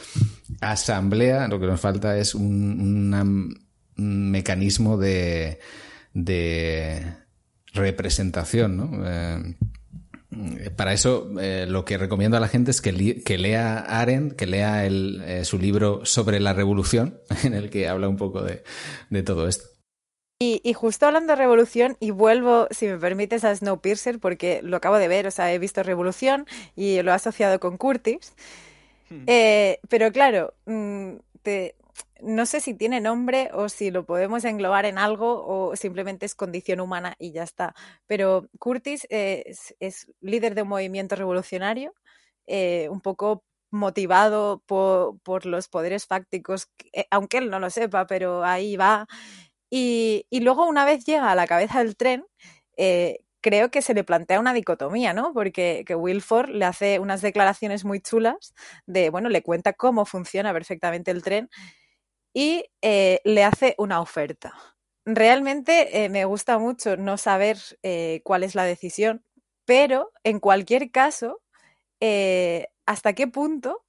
asamblea, lo que nos falta es un, mecanismo de, de representación, ¿no? Para eso, eh, lo que recomiendo a la gente es que, que lea Arendt, que lea el, eh, su libro sobre la revolución, en el que habla un poco de, de todo esto. Y, y, justo hablando de revolución, y vuelvo, si me permites, a Snowpiercer, porque lo acabo de ver, o sea, he visto revolución y lo he asociado con Curtis. Hmm. Eh, pero claro, mm, te, no sé si tiene nombre o si lo podemos englobar en algo o simplemente es condición humana y ya está. Pero Curtis es, líder de un movimiento revolucionario, eh, un poco motivado por, los poderes fácticos, eh, aunque él no lo sepa, pero ahí va. Y, y luego una vez llega a la cabeza del tren, eh, creo que se le plantea una dicotomía, ¿no? Porque que Wilford le hace unas declaraciones muy chulas de, bueno, le cuenta cómo funciona perfectamente el tren y eh, le hace una oferta. Realmente eh, me gusta mucho no saber eh, cuál es la decisión, pero en cualquier caso, ¿hasta qué punto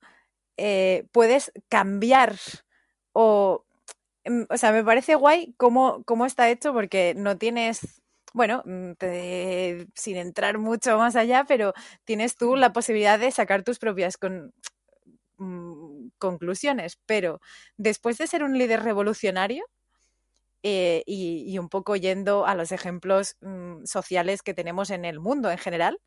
puedes cambiar o... Mm, o sea, me parece guay cómo, cómo está hecho porque no tienes bueno, mm, sin entrar mucho más allá, pero tienes tú la posibilidad de sacar tus propias con, mmm, conclusiones, pero después de ser un líder revolucionario eh, y, un poco yendo a los ejemplos mmm, sociales que tenemos en el mundo en general,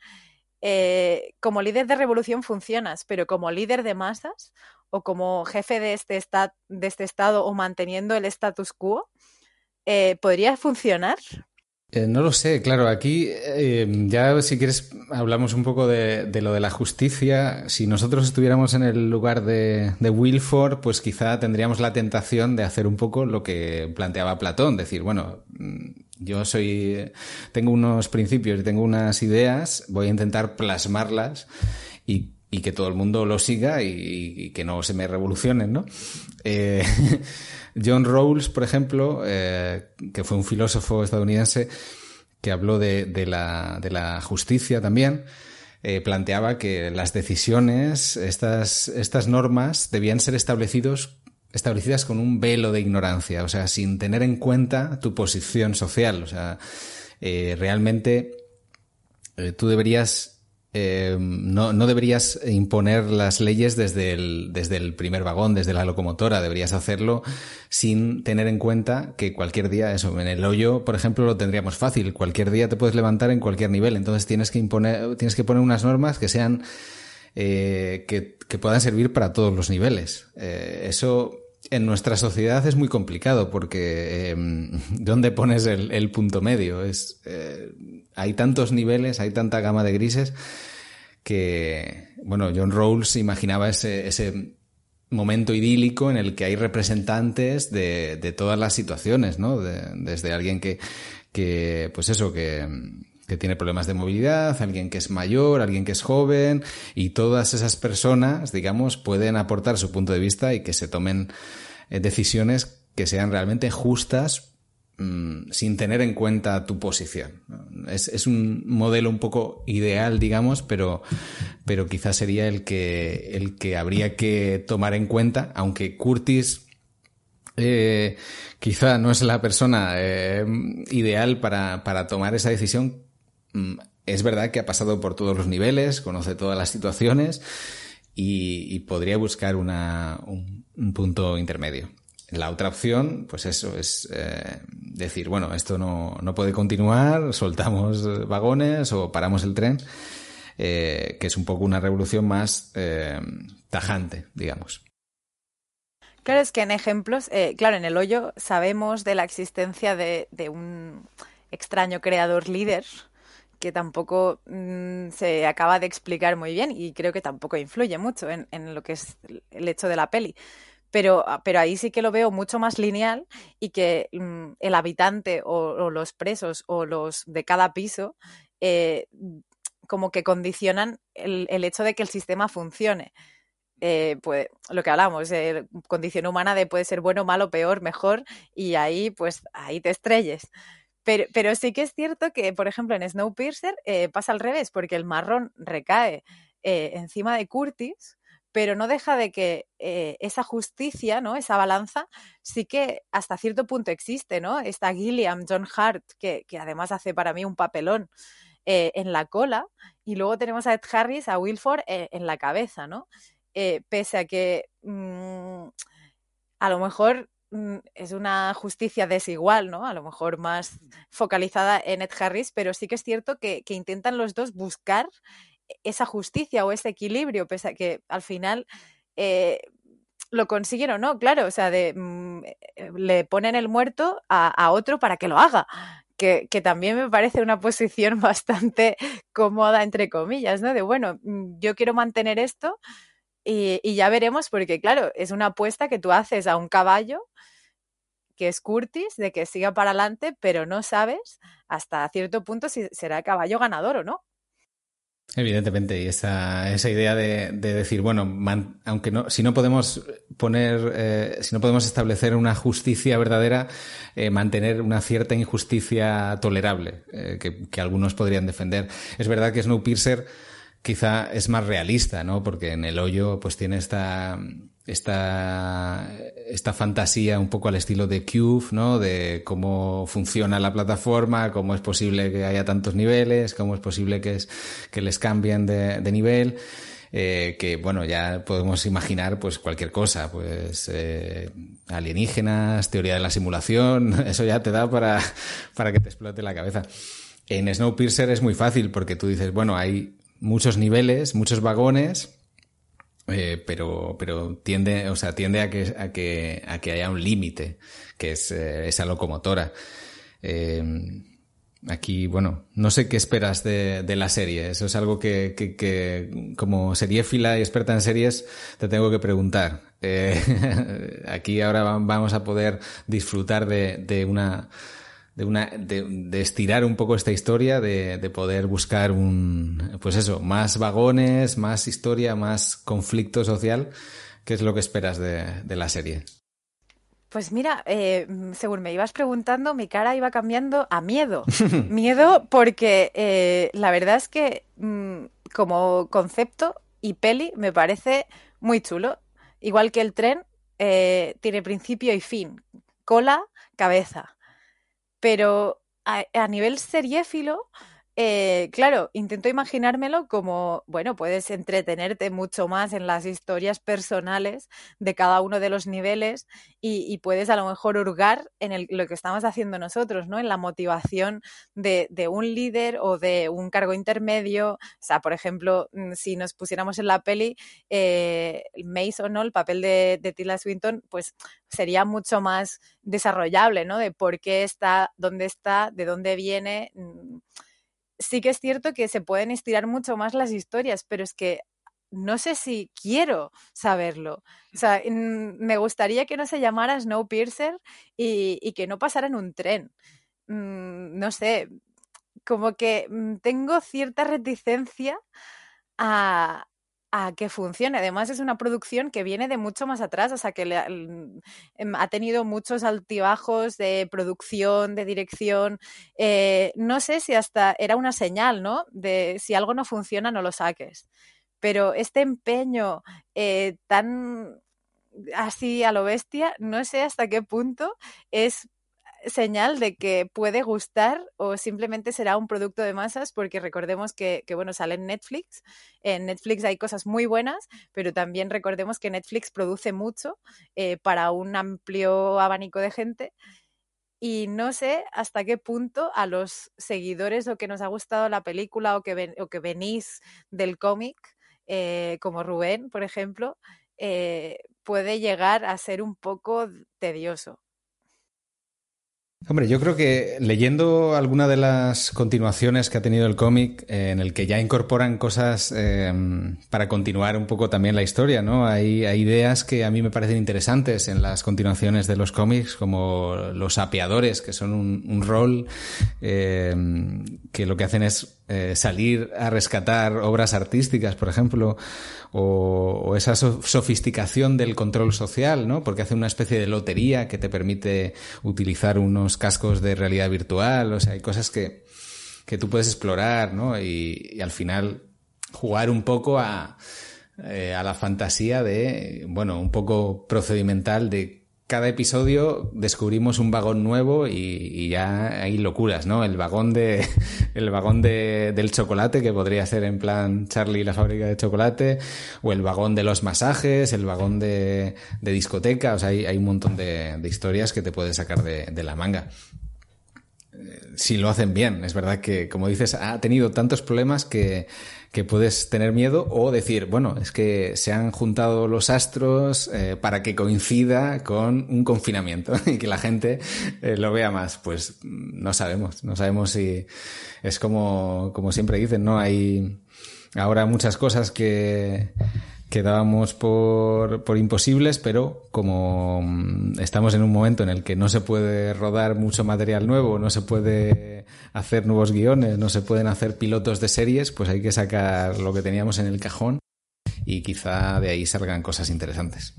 eh, como líder de revolución funcionas, pero como líder de masas o como jefe de este, de este estado o manteniendo el status quo, eh, ¿podría funcionar? Eh, no lo sé, claro, aquí eh, ya si quieres hablamos un poco de, de, lo de la justicia. Si nosotros estuviéramos en el lugar de, de, Wilford, pues quizá tendríamos la tentación de hacer un poco lo que planteaba Platón, decir, bueno, mm, yo soy, tengo unos principios y tengo unas ideas, voy a intentar plasmarlas y, y que todo el mundo lo siga y, que no se me revolucionen, ¿no? Eh, John Rawls, por ejemplo, eh, que fue un filósofo estadounidense que habló de, la, justicia también, eh, planteaba que las decisiones, estas, estas normas, debían ser establecidos, establecidas con un velo de ignorancia, o sea, sin tener en cuenta tu posición social. O sea, realmente tú deberías eh, no, no, deberías imponer las leyes desde el, desde el primer vagón, desde la locomotora. Deberías hacerlo sin tener en cuenta que cualquier día, eso, en el hoyo, por ejemplo, lo tendríamos fácil. Cualquier día te puedes levantar en cualquier nivel. Entonces tienes que imponer, tienes que poner unas normas que sean, eh, que, que, puedan servir para todos los niveles. Eh, eso en nuestra sociedad es muy complicado porque eh, ¿dónde pones el, punto medio? Es, hay tantos niveles, hay tanta gama de grises que, bueno, John Rawls imaginaba ese, ese momento idílico en el que hay representantes de, de todas las situaciones, ¿no? De, desde alguien que, que, pues eso, que, que tiene problemas de movilidad, alguien que es mayor, alguien que es joven, y todas esas personas, digamos, pueden aportar su punto de vista y que se tomen eh, decisiones que sean realmente justas mmm, sin tener en cuenta tu posición. ¿no? es, un modelo un poco ideal, digamos, pero, pero quizás sería el que, el que habría que tomar en cuenta, aunque Curtis eh, quizá no es la persona eh, ideal para, para tomar esa decisión. Mm, es verdad que ha pasado por todos los niveles, conoce todas las situaciones y, podría buscar una, un, punto intermedio. La otra opción, pues eso, es eh, decir, bueno, esto no, no, puede continuar, soltamos vagones o paramos el tren, eh, que es un poco una revolución más eh, tajante, digamos. Claro, es que en ejemplos, claro, en el hoyo sabemos de la existencia de, un extraño creador líder, que tampoco mm, se acaba de explicar muy bien y creo que tampoco influye mucho en, lo que es el hecho de la peli. Pero, ah, pero, ahí sí que lo veo mucho más lineal y que mm, el habitante o, los presos o los de cada piso eh, como que condicionan el, hecho de que el sistema funcione. Eh, pues lo que hablamos, eh, condición humana de puede ser bueno, malo, peor, mejor, y ahí pues ahí te estrelles. Pero, pero sí que es cierto que, por ejemplo, en Snowpiercer eh, pasa al revés, porque el marrón recae encima de Curtis, pero no deja de que eh, esa justicia, ¿no? Esa balanza, sí que hasta cierto punto existe, ¿no? Está Gilliam, John Hart, que, que además hace para mí un papelón en la cola, y luego tenemos a Ed Harris, a Wilford en la cabeza, ¿no? pese a que mm, a lo mejor Mm, es una justicia desigual, ¿no? A lo mejor más focalizada en Ed Harris, pero sí que es cierto que, intentan los dos buscar esa justicia o ese equilibrio, pese a que al final eh, lo consiguen o no, claro, o sea, de, mm, eh, le ponen el muerto a, otro para que lo haga. Que, también me parece una posición bastante cómoda, entre comillas, ¿no? De bueno, mm, yo quiero mantener esto, y, ya veremos, porque claro, es una apuesta que tú haces a un caballo que es Curtis, de que siga para adelante, pero no sabes hasta cierto punto si será caballo ganador o no. Evidentemente, y esa, esa idea de, decir, bueno, aunque no, si no podemos poner, eh, si no podemos establecer una justicia verdadera, eh, mantener una cierta injusticia tolerable, eh, que, que, algunos podrían defender. Es verdad que Snowpiercer quizá es más realista, ¿no? Porque en el hoyo pues tiene esta, esta, esta fantasía un poco al estilo de Cube, ¿no? De cómo funciona la plataforma, cómo es posible que haya tantos niveles, cómo es posible que, es, que les cambien de, de nivel. Eh, que bueno, ya podemos imaginar pues cualquier cosa, pues eh, alienígenas, teoría de la simulación, eso ya te da para, para que te explote la cabeza. En Snowpiercer es muy fácil porque tú dices, bueno, hay muchos niveles, muchos vagones, eh, pero, pero tiende, o sea, tiende a que, a que, a que haya un límite, que es eh, esa locomotora. Eh, aquí, bueno, no sé qué esperas de, de la serie. Eso es algo que, que, que, como seriéfila y experta en series, te tengo que preguntar. aquí ahora vamos a poder disfrutar de, de una de, una, de, estirar un poco esta historia, de, de, poder buscar un, pues eso, más vagones, más historia, más conflicto social. ¿Qué es lo que esperas de, de la serie? Pues mira, eh, según me ibas preguntando, mi cara iba cambiando a miedo. miedo porque eh, la verdad es que mm, como concepto y peli me parece muy chulo. Igual que el tren, eh, tiene principio y fin. Cola, cabeza. Pero a, nivel seriéfilo, eh, claro, intento imaginármelo como, bueno, puedes entretenerte mucho más en las historias personales de cada uno de los niveles y, puedes a lo mejor hurgar en lo que estamos haciendo nosotros, ¿no? En la motivación de, un líder o de un cargo intermedio. O sea, por ejemplo, mm, si nos pusiéramos en la peli, eh, Mason, ¿no? El papel de, de Tila Swinton, pues sería mucho más desarrollable, ¿no? De por qué está, dónde está, de dónde viene. Sí que es cierto que se pueden estirar mucho más las historias, pero es que no sé si quiero saberlo. O sea, me gustaría que no se llamara Snowpiercer y, y que no pasara en un tren. Mm, no sé, como que mm, tengo cierta reticencia a, a que funcione. Además, es una producción que viene de mucho más atrás, o sea, que em, ha tenido muchos altibajos de producción, de dirección. Eh, no sé si hasta era una señal, ¿no? De si algo no funciona, no lo saques. Pero este empeño eh, tan así a lo bestia, no sé hasta qué punto es señal de que puede gustar o simplemente será un producto de masas, porque recordemos que, bueno, sale en Netflix. En Netflix hay cosas muy buenas, pero también recordemos que Netflix produce mucho eh, para un amplio abanico de gente. Y no sé hasta qué punto a los seguidores o que nos ha gustado la película o que, o que venís del cómic, eh, como Rubén, por ejemplo, eh, puede llegar a ser un poco tedioso. Hombre, yo creo que leyendo alguna de las continuaciones que ha tenido el cómic, eh, en el que ya incorporan cosas eh, para continuar un poco también la historia, ¿no? Hay, ideas que a mí me parecen interesantes en las continuaciones de los cómics, como los apeadores, que son un, rol eh, que lo que hacen es salir a rescatar obras artísticas, por ejemplo, o, esa sofisticación del control social, ¿no? Porque hace una especie de lotería que te permite utilizar unos cascos de realidad virtual, o sea, hay cosas que, que tú puedes explorar, ¿no? Y, al final jugar un poco a, eh, a la fantasía de, bueno, un poco procedimental de cada episodio descubrimos un vagón nuevo y, ya hay locuras, ¿no? El vagón de el vagón de, del chocolate que podría ser en plan Charlie y la fábrica de chocolate o el vagón de los masajes, el vagón de, de discoteca, o sea, hay, hay un montón de, historias que te puedes sacar de, de la manga eh, si lo hacen bien. Es verdad que, como dices, ha tenido tantos problemas que que puedes tener miedo o decir, bueno, es que se han juntado los astros eh, para que coincida con un confinamiento y que la gente eh, lo vea más. Pues no sabemos, no sabemos si es como, como siempre dicen, ¿no? Hay ahora muchas cosas que que dábamos por, por, imposibles, pero como mm, estamos en un momento en el que no se puede rodar mucho material nuevo, no se puede hacer nuevos guiones, no se pueden hacer pilotos de series, pues hay que sacar lo que teníamos en el cajón y quizá de ahí salgan cosas interesantes.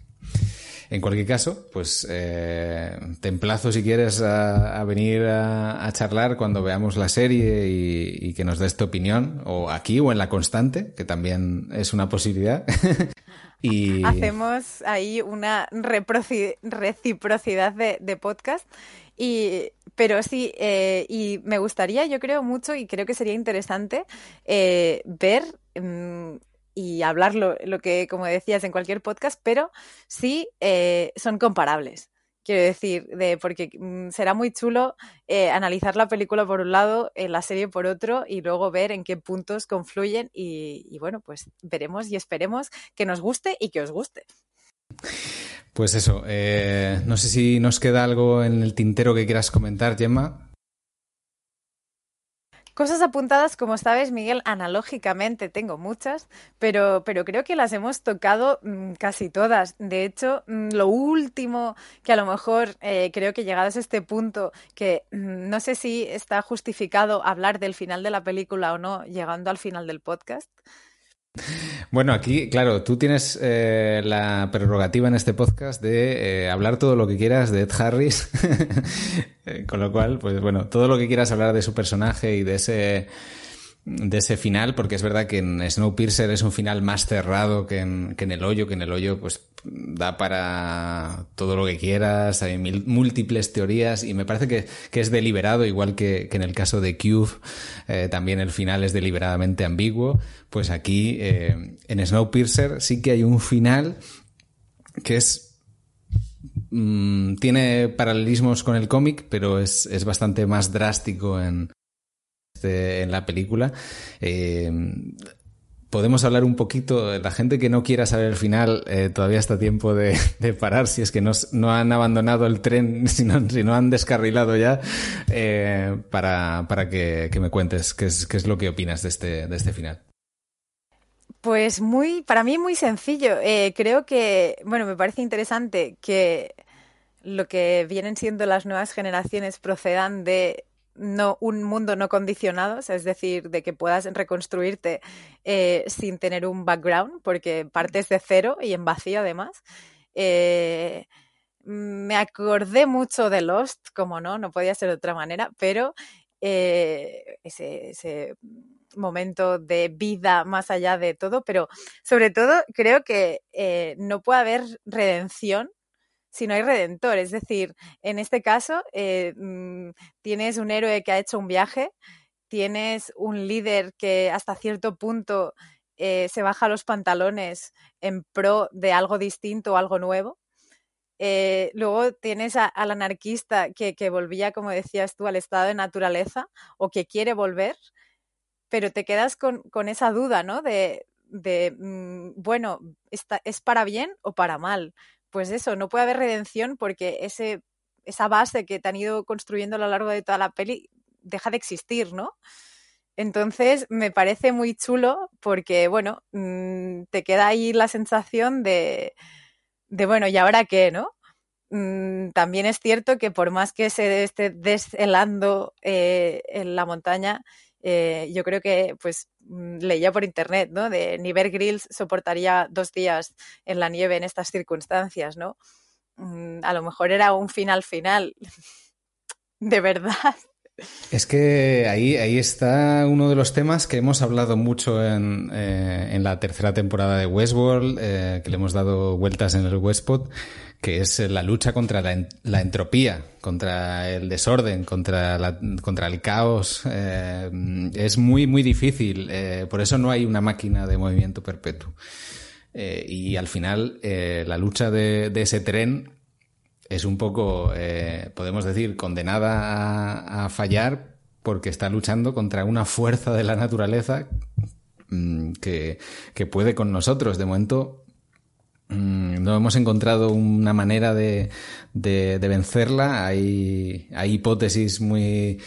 En cualquier caso, pues eh, te emplazo si quieres a, venir a, charlar cuando veamos la serie y, que nos des tu opinión, o aquí o en la constante, que también es una posibilidad. Hacemos ahí una reciprocidad de, podcast. Y, pero sí, eh, y me gustaría, yo creo mucho, y creo que sería interesante eh, ver mm, y hablarlo, lo que, como decías, en cualquier podcast, pero sí eh, son comparables. Quiero decir, de, porque mm, será muy chulo eh, analizar la película por un lado, eh, la serie por otro, y luego ver en qué puntos confluyen. Y, bueno, pues veremos y esperemos que nos guste y que os guste. Pues eso, no sé si nos queda algo en el tintero que quieras comentar, Gemma. Cosas apuntadas, como sabes, Miguel, analógicamente tengo muchas, pero, pero creo que las hemos tocado mm, casi todas. De hecho, mm, lo último que a lo mejor eh, creo que llegados a este punto, que mm, no sé si está justificado hablar del final de la película o no, llegando al final del podcast, bueno, aquí, claro, tú tienes eh, la prerrogativa en este podcast de eh, hablar todo lo que quieras de Ed Harris, eh, con lo cual, pues bueno, todo lo que quieras hablar de su personaje y de ese de ese final, porque es verdad que en Snowpiercer es un final más cerrado que en, que en el hoyo, que en el hoyo pues da para todo lo que quieras, hay múltiples teorías y me parece que, que es deliberado, igual que, que, en el caso de Cube, eh, también el final es deliberadamente ambiguo, pues aquí eh, en Snowpiercer sí que hay un final que es mm, tiene paralelismos con el cómic, pero es, es bastante más drástico en, este, en la película. Eh, podemos hablar un poquito, la gente que no quiera saber el final, eh, todavía está tiempo de, parar, si es que no, han abandonado el tren, si no, no han descarrilado ya, eh, para, para que, me cuentes qué es, qué es lo que opinas de este, de este final. Pues muy, para mí muy sencillo. creo que, bueno, me parece interesante que lo que vienen siendo las nuevas generaciones procedan de no, un mundo no condicionado, es decir, de que puedas reconstruirte eh, sin tener un background, porque partes de cero y en vacío además. Eh, me acordé mucho de Lost, como no, no podía ser de otra manera, pero eh, ese, momento de vida más allá de todo, pero sobre todo creo que no puede haber redención si no hay redentor. Es decir, en este caso eh, mm, tienes un héroe que ha hecho un viaje, tienes un líder que hasta cierto punto eh, se baja los pantalones en pro de algo distinto o algo nuevo. Eh, luego tienes al anarquista que, volvía, como decías tú, al estado de naturaleza o que quiere volver, pero te quedas con, esa duda, ¿no? De, mm, bueno, ¿es para bien o para mal? Pues eso, no puede haber redención porque ese, esa base que te han ido construyendo a lo largo de toda la peli deja de existir, ¿no? Entonces me parece muy chulo porque, bueno, mm, te queda ahí la sensación de, de bueno, ¿y ahora qué, no? Mm, también es cierto que por más que se esté deshelando eh, en la montaña, eh, yo creo que pues mm, leía por internet, ¿no? De ni Bear Grylls soportaría dos días en la nieve en estas circunstancias, ¿no? Mm, a lo mejor era un final final. de verdad. Es que ahí, ahí está uno de los temas que hemos hablado mucho en, eh, la tercera temporada de Westworld, eh, que le hemos dado vueltas en el Westpod, que es la lucha contra la, entropía, contra el desorden, contra, contra el caos. Eh, es muy, muy difícil. Eh, por eso no hay una máquina de movimiento perpetuo. Eh, y al final, la lucha de, ese tren es un poco, podemos decir, condenada a, fallar porque está luchando contra una fuerza de la naturaleza mm, que, que puede con nosotros. De momento, no hemos encontrado una manera de, de, vencerla. Hay, hay hipótesis muy,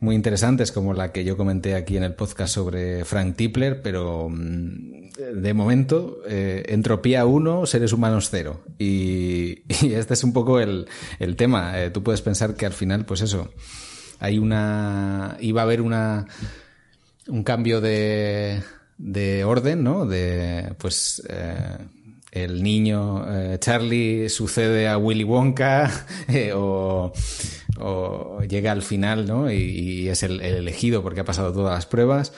muy interesantes como la que yo comenté aquí en el podcast sobre Frank Tipler, pero mm, de momento, eh, entropía 1, seres humanos 0. Y, y, este es un poco el, el tema. Eh, tú puedes pensar que al final, pues eso, hay una. iba a haber una. un cambio de, de orden, ¿no? De, pues. Eh, el niño eh, Charlie sucede a Willy Wonka eh, o, llega al final ¿no? y, es el, elegido porque ha pasado todas las pruebas.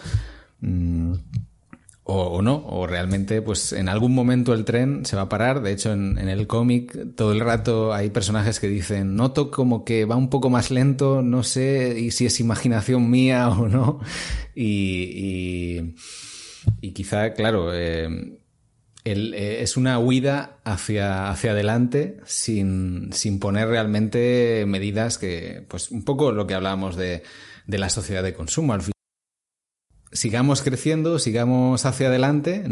Mm, o, no, o realmente pues en algún momento el tren se va a parar, de hecho en, el cómic todo el rato hay personajes que dicen noto como que va un poco más lento, no sé y si es imaginación mía o no y, y, quizá claro eh, eh, es una huida hacia, hacia adelante sin, sin, poner realmente medidas que, pues un poco lo que hablábamos de, de la sociedad de consumo. Al fin, sigamos creciendo, sigamos hacia adelante,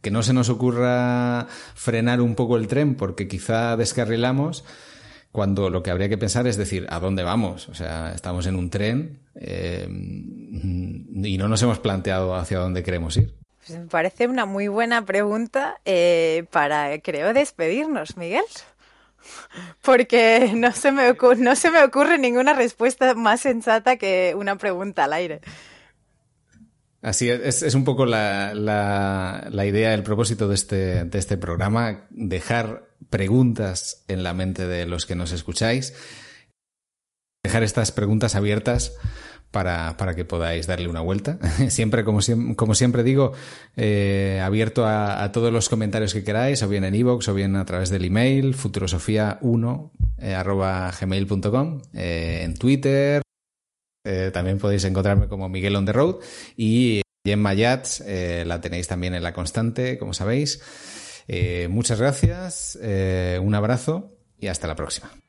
que no se nos ocurra frenar un poco el tren porque quizá descarrilamos cuando lo que habría que pensar es decir, ¿a dónde vamos? O sea, estamos en un tren eh, y no nos hemos planteado hacia dónde queremos ir. Pues me parece una muy buena pregunta eh, para, creo, despedirnos, Miguel. Porque no se, me ocurre, no se me ocurre ninguna respuesta más sensata que una pregunta al aire. Así es, es un poco la, la, idea, el propósito de este, de este programa, dejar preguntas en la mente de los que nos escucháis, dejar estas preguntas abiertas para, para que podáis darle una vuelta. siempre, como, como siempre digo, eh, abierto a, todos los comentarios que queráis, o bien en iVoox, o bien a través del email, futurosofía1 eh, eh, en Twitter. también podéis encontrarme como Miguel on the road y Gemma la tenéis también en la constante, como sabéis. muchas gracias, un abrazo y hasta la próxima.